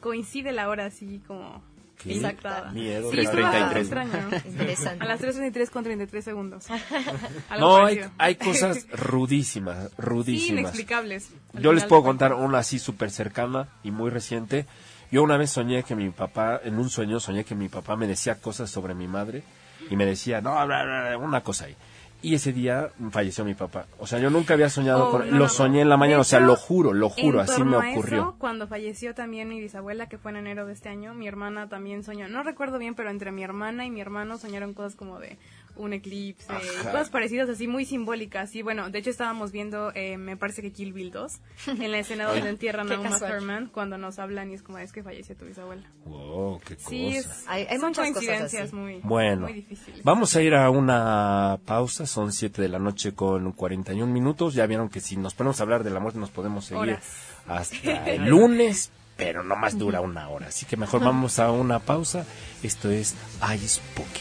coincide la hora así como Qué exactada. miedo. Sí, de fue bastante 3:33. extraño. Interesante. A las 3.33 con 33 segundos. Algo No, hay, hay cosas rudísimas, Sí, rudísimas. inexplicables. Yo les puedo contar una así súper cercana y muy reciente. Yo una vez soñé que mi papá, en un sueño soñé que mi papá me decía cosas sobre mi madre y me decía, no, bla, bla, bla, una cosa ahí. Y ese día falleció mi papá. O sea, yo nunca había soñado Oh, con no, Lo no. soñé en la mañana, o sea, hecho, lo juro, lo juro, En así me torno a ocurrió. eso, cuando falleció también mi bisabuela, que fue en enero de este año, mi hermana también soñó. No recuerdo bien, pero entre mi hermana y mi hermano soñaron cosas como de un eclipse, Ajá. cosas parecidas así, muy simbólicas. Y bueno, de hecho estábamos viendo, eh, me parece que Kill Bill 2, en la escena donde entierran a Uma casual. Thurman, cuando nos hablan y es como, es que falleció tu bisabuela. Wow, qué cosa. Sí, es, Hay- hay son muchas cosas coincidencias así. muy, Bueno, muy difíciles. vamos a ir a una pausa, son 7 de la noche con 41 minutos, ya vieron que si nos ponemos a hablar de la muerte nos podemos seguir Horas. hasta el lunes, pero no más dura una hora, así que mejor vamos a una pausa, esto es Ay Spooky,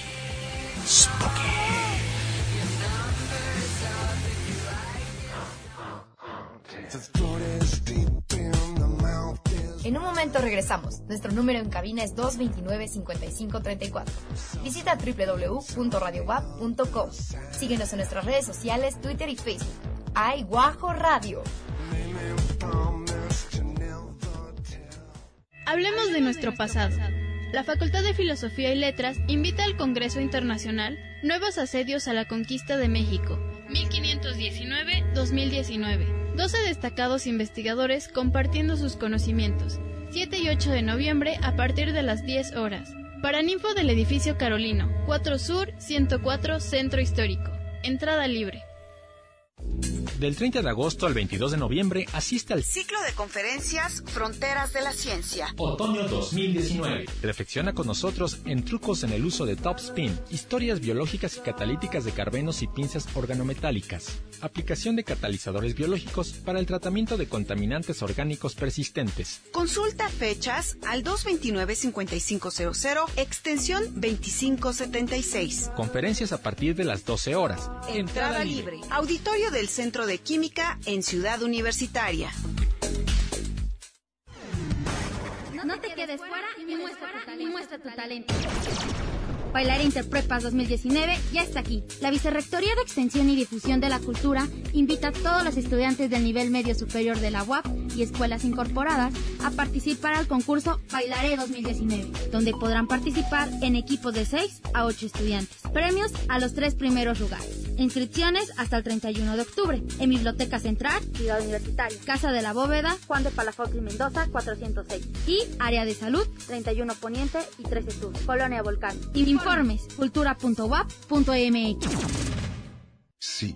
Spooky. En un momento regresamos. Nuestro número en cabina es 229-5534. Visita www.radiowap.com. Síguenos en nuestras redes sociales, Twitter y Facebook. Ay, Guajo Radio. Hablemos de nuestro pasado. La Facultad de Filosofía y Letras invita al Congreso Internacional Nuevos Asedios a la Conquista de México, 1519-2019. 12 destacados investigadores compartiendo sus conocimientos. 7 y 8 de noviembre a partir de las 10 horas. Paraninfo del edificio Carolino, 4 Sur, 104 Centro Histórico. Entrada libre. Del 30 de agosto al 22 de noviembre asiste al Ciclo de conferencias Fronteras de la Ciencia. Otoño 2019. Reflexiona con nosotros en trucos en el uso de top spin, historias biológicas y catalíticas de carbenos y pinzas organometálicas, aplicación de catalizadores biológicos para el tratamiento de contaminantes orgánicos persistentes. Consulta fechas al 229-5500, extensión 2576. Conferencias a partir de las 12 horas. Entrada libre. Auditorio del Centro de Química en Ciudad Universitaria. No te quedes fuera y muestra tu talento. Muestra Interprepas 2019 ya está aquí. La Vicerrectoría de Extensión y Difusión de la Cultura invita a todos los estudiantes del nivel medio superior de la UAP y escuelas incorporadas a participar al concurso Bailaré 2019, donde podrán participar en equipos de 6 a 8 estudiantes. Premios a los tres primeros lugares. Inscripciones hasta el 31 de octubre en Biblioteca Central, Ciudad Universitaria, Casa de la Bóveda, Juan de Palafox y Mendoza, 406 y Área de Salud, 31 Poniente y 13 Sur, Colonia Volcán. Informes, cultura.wap.mx. Sí.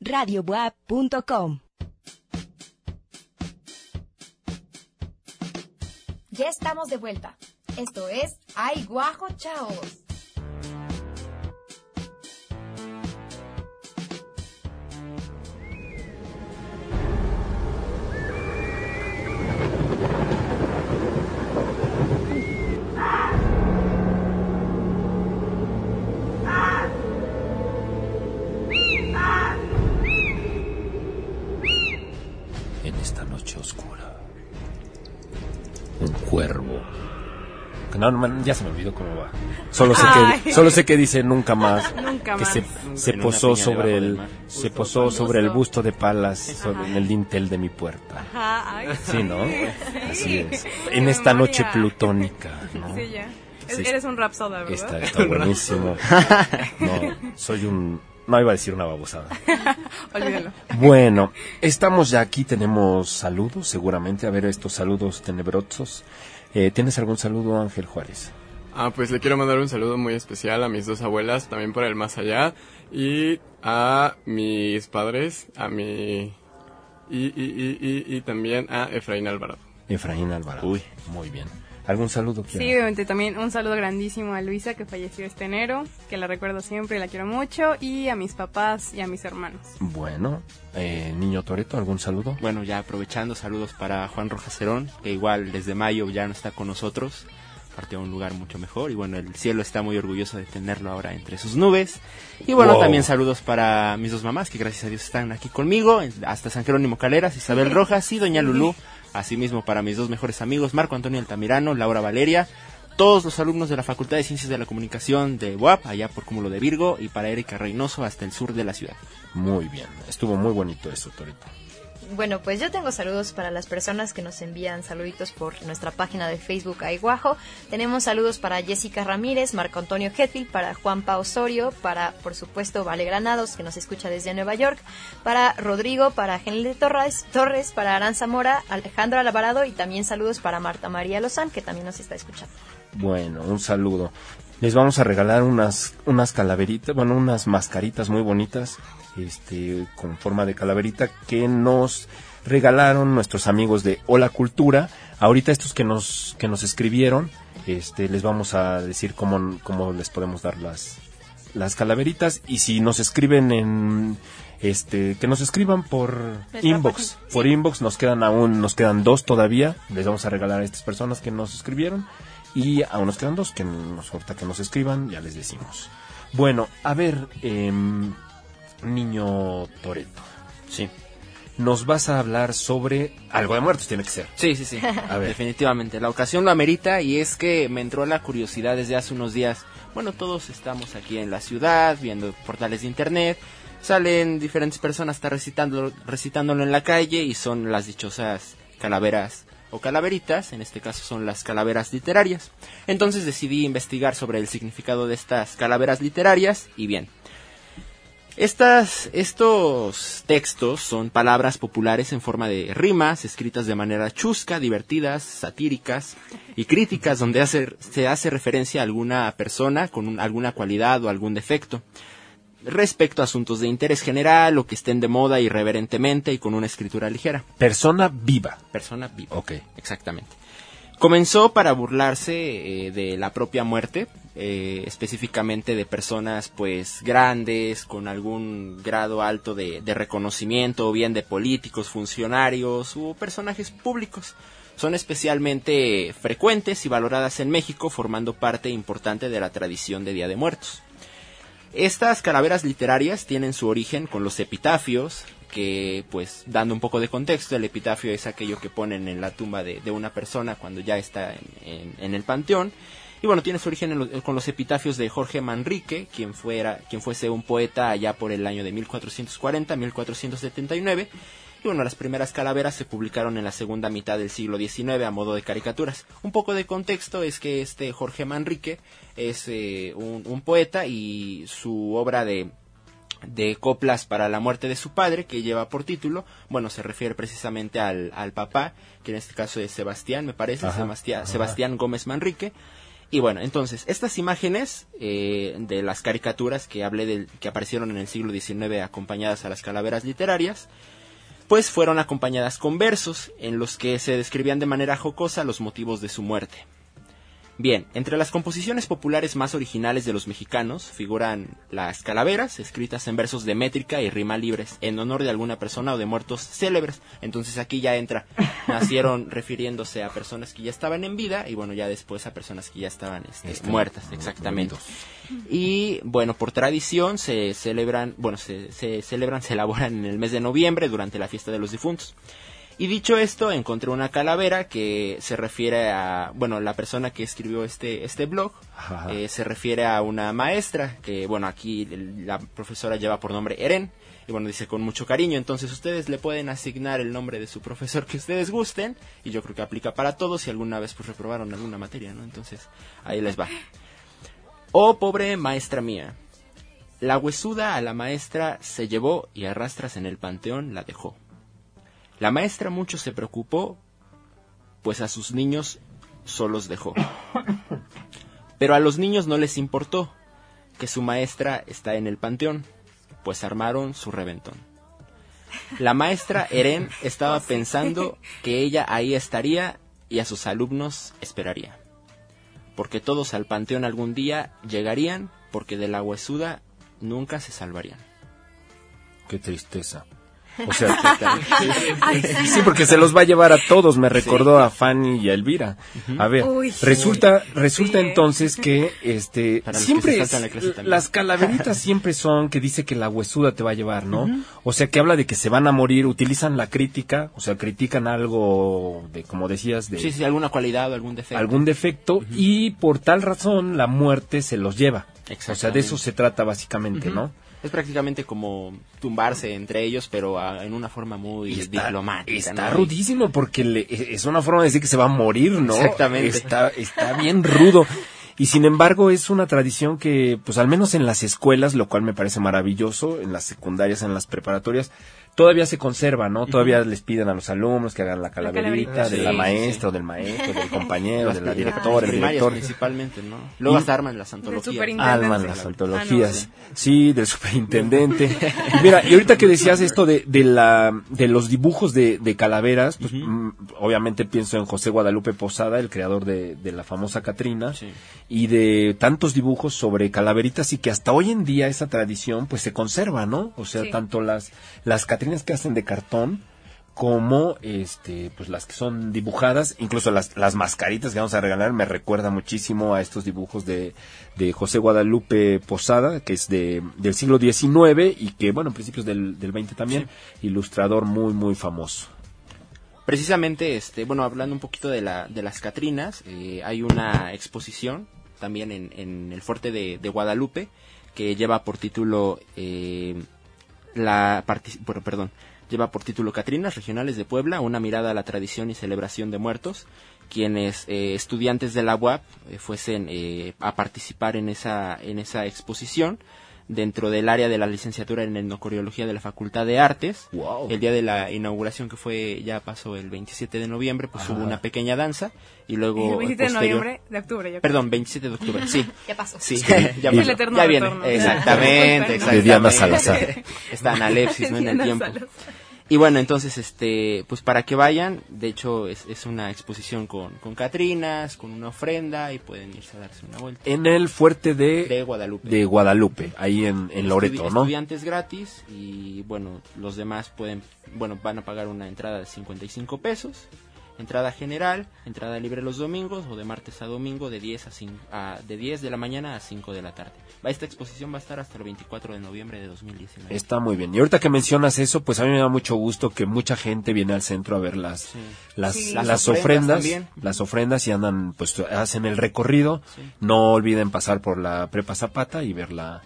radiobuap.com. Ya estamos de vuelta. Esto es Ay Guajo Chavos. No, no, ya se me olvidó cómo va. Solo sé que, solo sé que dice nunca más. Nunca que más. se, se posó sobre el, se posó sobre el busto de Palas sobre, en el dintel de mi puerta. Ajá, ay, Sí, ¿no? sí. Así es. En esta memoria. noche plutónica, ¿no? Sí, ya. Sí. Eres un rapsoda, ¿verdad? Está, está buenísimo. No, soy un... No iba a decir una babosada. Olvídalo. Bueno, estamos ya aquí, tenemos saludos, seguramente. A ver estos saludos tenebrosos. Eh, ¿Tienes algún saludo, Ángel Juárez? Ah, pues le quiero mandar un saludo muy especial a mis dos abuelas, también por el más allá, y a mis padres, a mi... Y, y, y, y, y también a Efraín Alvarado. Efraín Alvarado. Uy, muy bien. ¿Algún saludo? Sí, Kiara? obviamente también un saludo grandísimo a Luisa que falleció este enero, que la recuerdo siempre y la quiero mucho, y a mis papás y a mis hermanos. Bueno, eh, Niño Toreto, ¿algún saludo? Bueno, ya aprovechando, saludos para Juan Rojas Cerón, que igual desde mayo ya no está con nosotros, partió a un lugar mucho mejor y bueno, el cielo está muy orgulloso de tenerlo ahora entre sus nubes. Y bueno, Wow. también saludos para mis dos mamás, que gracias a Dios están aquí conmigo, hasta San Jerónimo Caleras, Isabel Rojas y Doña Lulú. Asimismo para mis dos mejores amigos, Marco Antonio Altamirano, Laura Valeria, todos los alumnos de la Facultad de Ciencias de la Comunicación de UAP, allá por Cúmulo de Virgo, y para Erika Reynoso hasta el sur de la ciudad. Muy bien, estuvo muy bonito eso, Toreto. Bueno, pues yo tengo saludos para las personas que nos envían saluditos por nuestra página de Facebook Aiguajo. Tenemos saludos para Jessica Ramírez, Marco Antonio Hetfield, para Juan Pa Osorio, para, por supuesto, Vale Granados, que nos escucha desde Nueva York, para Rodrigo, para Genel Torres, Torres, para Aranza Mora, Alejandro Alvarado y también saludos para Marta María Lozán, que también nos está escuchando. Bueno, un saludo. Les vamos a regalar unas, unas calaveritas, bueno, unas mascaritas muy bonitas, este, con forma de calaverita que nos regalaron nuestros amigos de Hola Cultura. Ahorita estos que nos, que nos escribieron, este, les vamos a decir cómo, cómo les podemos dar las, las calaveritas. Y si nos escriben en, este, que nos escriban por inbox, por inbox nos quedan aún, nos quedan dos todavía, les vamos a regalar a estas personas que nos escribieron y aún nos quedan dos que nos ahorita que nos escriban ya les decimos. Bueno, a ver, em, niño Toreto, Sí. nos vas a hablar sobre algo de muertos tiene que ser. Sí, sí, sí. A ver. Definitivamente. La ocasión lo amerita y es que me entró la curiosidad desde hace unos días. Bueno, todos estamos aquí en la ciudad viendo portales de internet. Salen diferentes personas está recitando, recitándolo en la calle y son las dichosas calaveras o calaveritas. En este caso son las calaveras literarias. Entonces decidí investigar sobre el significado de estas calaveras literarias y bien. Estas, estos textos son palabras populares en forma de rimas, escritas de manera chusca, divertidas, satíricas y críticas, donde se hace referencia a alguna persona con un- alguna cualidad o algún defecto, respecto a asuntos de interés general o que estén de moda irreverentemente y con una escritura ligera. Persona viva. Persona viva. Ok. Exactamente. Comenzó para burlarse eh, de la propia muerte, eh, específicamente de personas pues grandes, con algún grado alto de, de reconocimiento, o bien de políticos, funcionarios o personajes públicos. Son especialmente frecuentes y valoradas en México, formando parte importante de la tradición de Día de Muertos. Estas calaveras literarias tienen su origen con los epitafios, que pues dando un poco de contexto, el epitafio es aquello que ponen en la tumba de, de una persona cuando ya está en, en- el panteón. Y bueno, tiene su origen en lo- con los epitafios de Jorge Manrique, quien, fuera, quien fuese un poeta allá por el año de 1440-1479. Bueno, las primeras calaveras se publicaron en la segunda mitad del siglo XIX a modo de caricaturas. Un poco de contexto es que este Jorge Manrique es eh, un, un poeta y su obra de, de coplas para la muerte de su padre, que lleva por título, bueno, se refiere precisamente al, al papá, que en este caso es Sebastián, me parece, Ajá, Sebastián, ajá. Sebastián Gómez Manrique. Y bueno, entonces, estas imágenes eh, de las caricaturas que hablé del, que aparecieron en el siglo XIX acompañadas a las calaveras literarias, pues fueron acompañadas con versos en los que se describían de manera jocosa los motivos de su muerte. Bien, entre las composiciones populares más originales de los mexicanos figuran las calaveras, escritas en versos de métrica y rima libres, en honor de alguna persona o de muertos célebres. Entonces aquí ya entra, nacieron refiriéndose a personas que ya estaban en vida y bueno, ya después a personas que ya estaban este, Este, muertas, exactamente. Y bueno, por tradición se celebran, bueno, se, se celebran, se elaboran en el mes de noviembre durante la fiesta de los difuntos. Y dicho esto, encontré una calavera que se refiere a, bueno, la persona que escribió este, este blog, eh, se refiere a una maestra que, bueno, aquí la profesora lleva por nombre Eren, y bueno, dice con mucho cariño, entonces ustedes le pueden asignar el nombre de su profesor que ustedes gusten, y yo creo que aplica para todos si alguna vez pues reprobaron alguna materia, ¿no? Entonces, ahí les va. Oh, pobre maestra mía. La huesuda a la maestra se llevó y a rastras en el panteón la dejó. La maestra mucho se preocupó, pues a sus niños solos dejó. Pero a los niños no les importó que su maestra está en el panteón, pues armaron su reventón. La maestra Eren estaba pensando que ella ahí estaría y a sus alumnos esperaría. Porque todos al panteón algún día llegarían, porque de la huesuda nunca se salvarían. Qué tristeza. O sea, sí, porque se los va a llevar a todos. Me recordó a Fanny y a Elvira. A ver, Uy. resulta, resulta entonces que este Para los que siempre la también. las calaveritas siempre son que dice que la huesuda te va a llevar, ¿no? O sea, que habla de que se van a morir, utilizan la crítica, o sea, critican algo de, como decías, de Sí, sí, alguna cualidad o algún defecto. algún defecto y por tal razón la muerte se los lleva. O sea, de eso se trata básicamente. ¿no? Es prácticamente como tumbarse entre ellos, pero en una forma muy diplomática. Está ¿no? rudísimo porque le- es una forma de decir que se va a morir, ¿no? Exactamente. Está, está bien rudo. Y sin embargo es una tradición que, pues al menos en las escuelas, lo cual me parece maravilloso, en las secundarias, en las preparatorias, todavía se conserva, ¿no? Todavía les piden a los alumnos que hagan la calaverita calaverita. de Sí, la maestra sí. o del maestro, del compañero, de la directora, las el primarias director. principalmente, ¿no? Luego Y- hasta arman las antologías. Alman las Ah, no, antologías. sí. sí, del superintendente. Mira, y ahorita que decías esto de, de la de los dibujos de, de calaveras, pues mm, obviamente pienso en José Guadalupe Posada, el creador de, de la famosa Catrina, y de tantos dibujos sobre calaveritas y que hasta hoy en día esa tradición pues se conserva, ¿no? O sea, tanto las las Catrinas que hacen de cartón como este pues las que son dibujadas incluso las, las mascaritas que vamos a regalar me recuerda muchísimo a estos dibujos de, de José Guadalupe Posada que es de del siglo XIX y que bueno principios del, del 20 también ilustrador muy muy famoso. Precisamente, este, bueno, hablando un poquito de, la, de las Catrinas, eh, hay una exposición también en, en el fuerte de, de Guadalupe que lleva por título eh, la bueno, perdón, lleva por título Catrinas Regionales de Puebla, una mirada a la tradición y celebración de muertos. Quienes eh, estudiantes de la UAP eh, fuesen eh, a participar en esa en esa exposición dentro del área de la licenciatura en etnocoreología de la Facultad de Artes. El día de la inauguración que fue ya pasó el 27 de noviembre, pues Ajá. hubo una pequeña danza y luego El 27 de posterior- noviembre, de octubre. yo creo. Perdón, 27 de octubre, sí. Ya pasó. Sí, ya, pasó. El eterno ya viene. Exactamente, De exactamente. Diana Salazar. Está analepsis, ¿no? En el tiempo. Salazar. Y bueno, entonces, este, pues para que vayan, de hecho es, es una exposición con, con Catrinas, con una ofrenda y pueden irse a darse una vuelta. En el fuerte de, De Guadalupe. de Guadalupe, ahí en, en Loreto, Estudi- ¿no? Estudiantes gratis y bueno, los demás pueden, bueno, van a pagar una entrada de 55 pesos. Entrada general, entrada libre los domingos o de martes a domingo de 10 a 5, a- de 10 de la mañana a 5 de la tarde. Va, esta exposición va a estar hasta el 24 de noviembre de 2019. Está muy bien. Y ahorita que mencionas eso, pues a mí me da mucho gusto que mucha gente viene al centro a ver las, las, Sí. las, Las ofrendas, las ofrendas y andan, pues hacen el recorrido. No olviden pasar por la Prepa Zapata y ver la,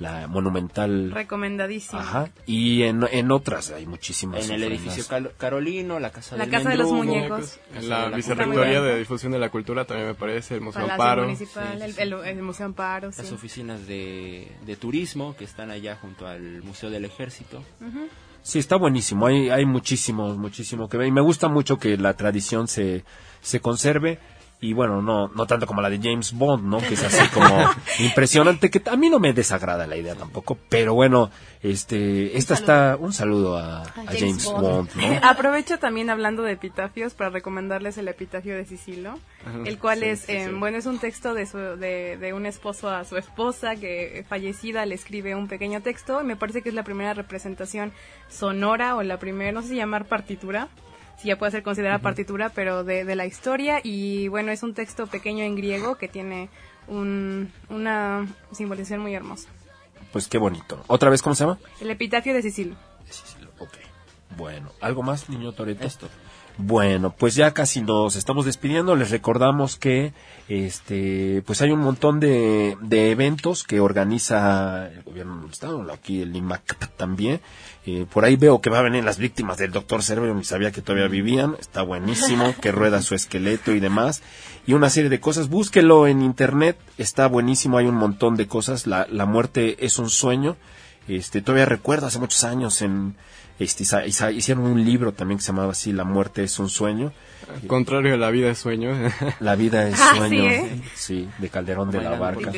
la monumental. Recomendadísimo. Ajá. Y en, en otras hay muchísimas En el ofrendas. edificio Cal- Carolino, la Casa La del Casa de los Muñecos. En la de Vicerrectoría de Difusión de la Cultura también me parece, el Museo Palacio Amparo. Municipal, Sí, el, sí, el- el Museo Amparo, sí. Las oficinas de, de turismo que están allá junto al Museo del Ejército. Ujú. Sí, está buenísimo. Hay, hay muchísimo, muchísimo que ver. Y me gusta mucho que la tradición se, se conserve. Y bueno, no, no tanto como la de James Bond, ¿no? Que es así como impresionante, que a mí no me desagrada la idea tampoco. Pero bueno, este, esta está, un saludo a, a James, Bond, ¿no? Aprovecho también hablando de epitafios para recomendarles el epitafio de Sicilo, el cual Sí, es, sí, eh, sí. bueno, es un texto de, su- de, de un esposo a su esposa que fallecida le escribe un pequeño texto y me parece que es la primera representación sonora o la primera, no sé si llamar partitura, si ya puede ser considerada partitura, pero de, de la historia y bueno, es un texto pequeño en griego que tiene un, una simbolización muy hermosa. Pues qué bonito. ¿Otra vez cómo se llama? El epitafio de Sicilo. Bueno, ¿algo más, niño Toreto? Bueno, pues ya casi nos estamos despidiendo. Les recordamos que este pues hay un montón de, de eventos que organiza el gobierno del estado, aquí el IMAC también. Eh, por ahí veo que va a venir las víctimas del doctor Cerebro, ni sabía que todavía vivían. Está buenísimo, que rueda su esqueleto y demás. Y una serie de cosas. Búsquelo en internet, está buenísimo, hay un montón de cosas. La, la muerte es un sueño. Este, todavía recuerdo hace muchos años en este, hicieron un libro también que se llamaba así La muerte es un sueño. Contrario a la vida es sueño. La vida es Ah, sueño. sí, ¿eh? Sí, de Calderón de la Barca.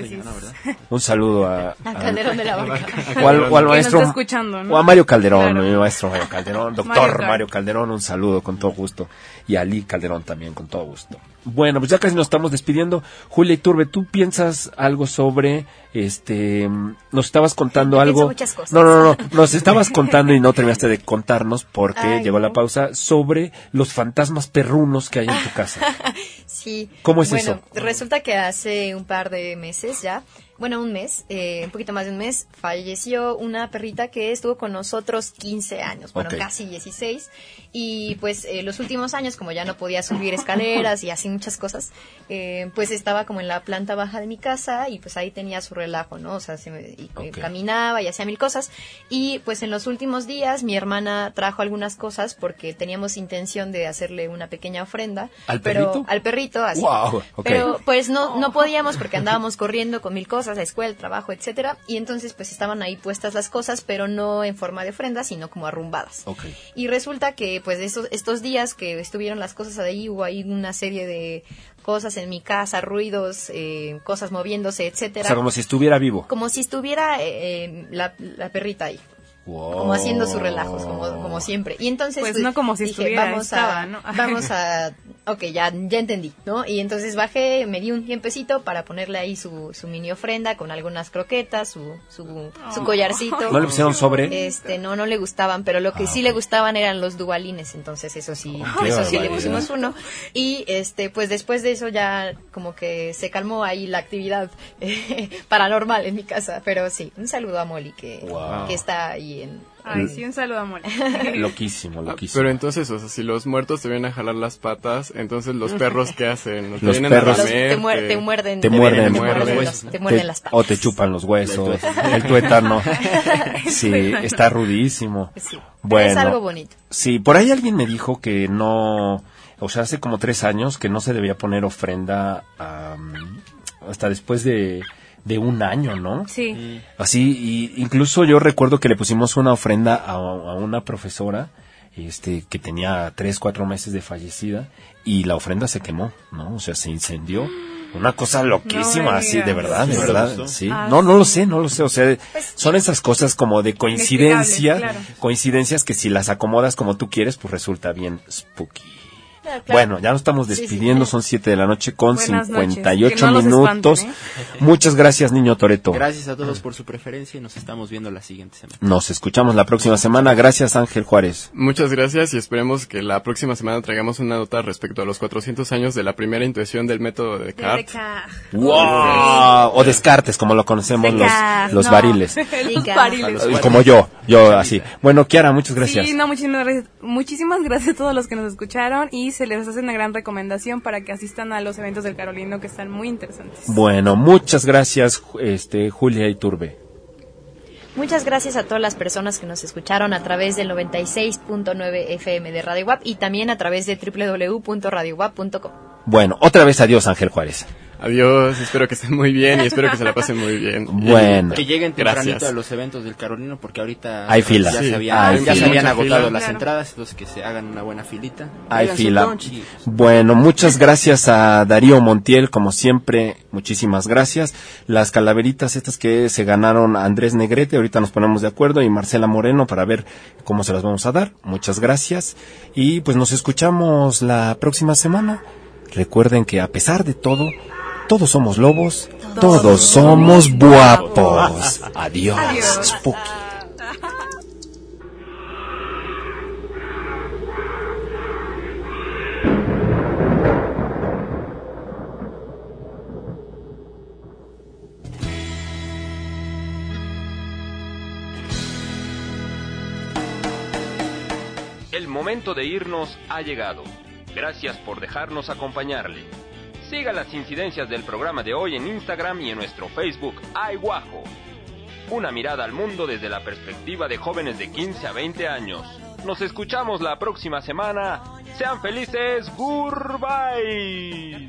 Un saludo a, A Calderón de la Barca. O al, o al maestro. está escuchando, ¿no? O a Mario Calderón, Claro. mi maestro Mario Calderón, doctor Mario Mario Calderón, un saludo con todo gusto. Y a Lee Calderón también, con todo gusto. Bueno, pues ya casi nos estamos despidiendo. Julia Iturbe, ¿tú piensas algo sobre, este, nos estabas contando Yo algo? muchas cosas. No, no, no, nos estabas contando y no terminaste de contarnos porque Ay, llegó la pausa sobre los fantasmas perrunos que hay en tu casa. Sí. ¿Cómo es bueno, eso? resulta que hace un par de meses ya, bueno, un mes, eh, un poquito más de un mes, falleció una perrita que estuvo con nosotros 15 años, bueno, casi 16. Y pues eh, los últimos años, como ya no podía subir escaleras y así muchas cosas, eh, pues estaba como en la planta baja de mi casa y pues ahí tenía su relajo, ¿no? O sea, se me- y, eh, caminaba y hacía mil cosas. Y pues en los últimos días mi hermana trajo algunas cosas porque teníamos intención de hacerle una pequeña ofrenda. ¿Al pero- perrito? Al perrito, así. Guau, ok. Pero pues no, no podíamos porque andábamos corriendo con mil cosas, la escuela, el trabajo, etcétera. Y entonces pues estaban ahí puestas las cosas, pero no en forma de ofrenda, sino como arrumbadas. Ok. Y resulta que pues esos, estos días que estuvieron las cosas ahí, hubo ahí una serie de cosas en mi casa, ruidos, eh, cosas moviéndose, O etcétera. sea, como si estuviera vivo. Como si estuviera eh, eh, la, la perrita ahí. Como haciendo sus relajos, como, como siempre. Y entonces Pues no como si dije, estuviera, vamos estaba, a, ¿no? vamos a, ok, ya, ya entendí, ¿no? Y entonces bajé, me di un tiempecito para ponerle ahí su, su mini ofrenda con algunas croquetas, su, su, su Oh. collarcito. ¿No le pusieron sobre? Este, no, no le gustaban, pero lo que Ah, sí le gustaban eran los dubalines, entonces eso sí, qué eso sí le pusimos uno. Y este, pues después de eso ya como que se calmó ahí la actividad eh, paranormal en mi casa, pero sí, un saludo a Molly que, Wow. que está ahí en... Ay, sí, un saludo a Mole. Loquísimo, Ah, loquísimo. Pero entonces, o sea, si los muertos te vienen a jalar las patas, entonces los perros, ¿qué hacen? ¿Te Los vienen a perros- lamer, Te muer- te muerden. Te Te muerden, muerden los- te muerden las patas. O te chupan los huesos, El tuétano. Sí, está rudísimo. Sí. Bueno, Es algo bonito. Sí, por ahí alguien me dijo que no, o sea, hace como tres años que no se debía poner ofrenda hasta después de, de un año, ¿no? Sí. Así, y incluso yo recuerdo que le pusimos una ofrenda a, a una profesora, este, que tenía tres, cuatro meses de fallecida, y la ofrenda se quemó, ¿no? O sea, se incendió. Una cosa loquísima, No así, de verdad, de ¿No lo verdad. Sí. Ah, No, no lo sé, no lo sé. O sea, Pues, son esas cosas como de coincidencia, claro. coincidencias que si las acomodas como tú quieres, pues resulta bien spooky. Claro. Bueno, ya nos estamos Sí, sí. despidiendo, son 7 de la noche con Buenas noches. 58 Que no minutos. espanten, Muchas gracias, niño Toreto. Gracias a todos por su preferencia y nos estamos viendo la siguiente semana. Nos escuchamos la próxima semana. Gracias, Ángel Juárez. Muchas gracias y esperemos que la próxima semana traigamos una nota respecto a los 400 años de la primera intuición del método de Descartes. ¡Wow! O Descartes, como lo conocemos los, Descartes, los no. Eh, Como yo, yo así. Bueno, Kiara, muchas gracias. Sí, no, muchísimas gracias, muchísimas gracias a todos los que nos escucharon y se les hace una gran recomendación para que asistan a los eventos del Carolino que están muy interesantes. Bueno, muchas gracias, este, Julia Iturbe. Muchas gracias a todas las personas que nos escucharon a través del 96.9 FM de Radio WAP y también a través de www.radiowap.com. Bueno, otra vez adiós, Ángel Juárez. Adiós, espero que estén muy bien y espero que se la pasen muy bien. Bueno. Que lleguen tempranito Gracias. a los eventos del Carolino porque ahorita Hay fila. ya, Sí, se, habían, hay ya se habían Mucha agotado fila. las Claro. entradas, entonces que se hagan una buena filita. Hay fila. Bueno, muchas gracias a Darío Montiel, como siempre, muchísimas gracias. Las calaveritas estas que se ganaron a Andrés Negrete, ahorita nos ponemos de acuerdo, y Marcela Moreno para ver cómo se las vamos a dar. Muchas gracias. Y pues nos escuchamos la próxima semana. Recuerden que a pesar de todo, todos somos lobos, todos, somos guapos. Adiós. Adiós. Spooky. El momento de irnos ha llegado. Gracias por dejarnos acompañarle. Siga las incidencias del programa de hoy en Instagram y en nuestro Facebook Ay Guajo. Una mirada al mundo desde la perspectiva de jóvenes de 15 a 20 años. Nos escuchamos la próxima semana. Sean felices. Goodbye.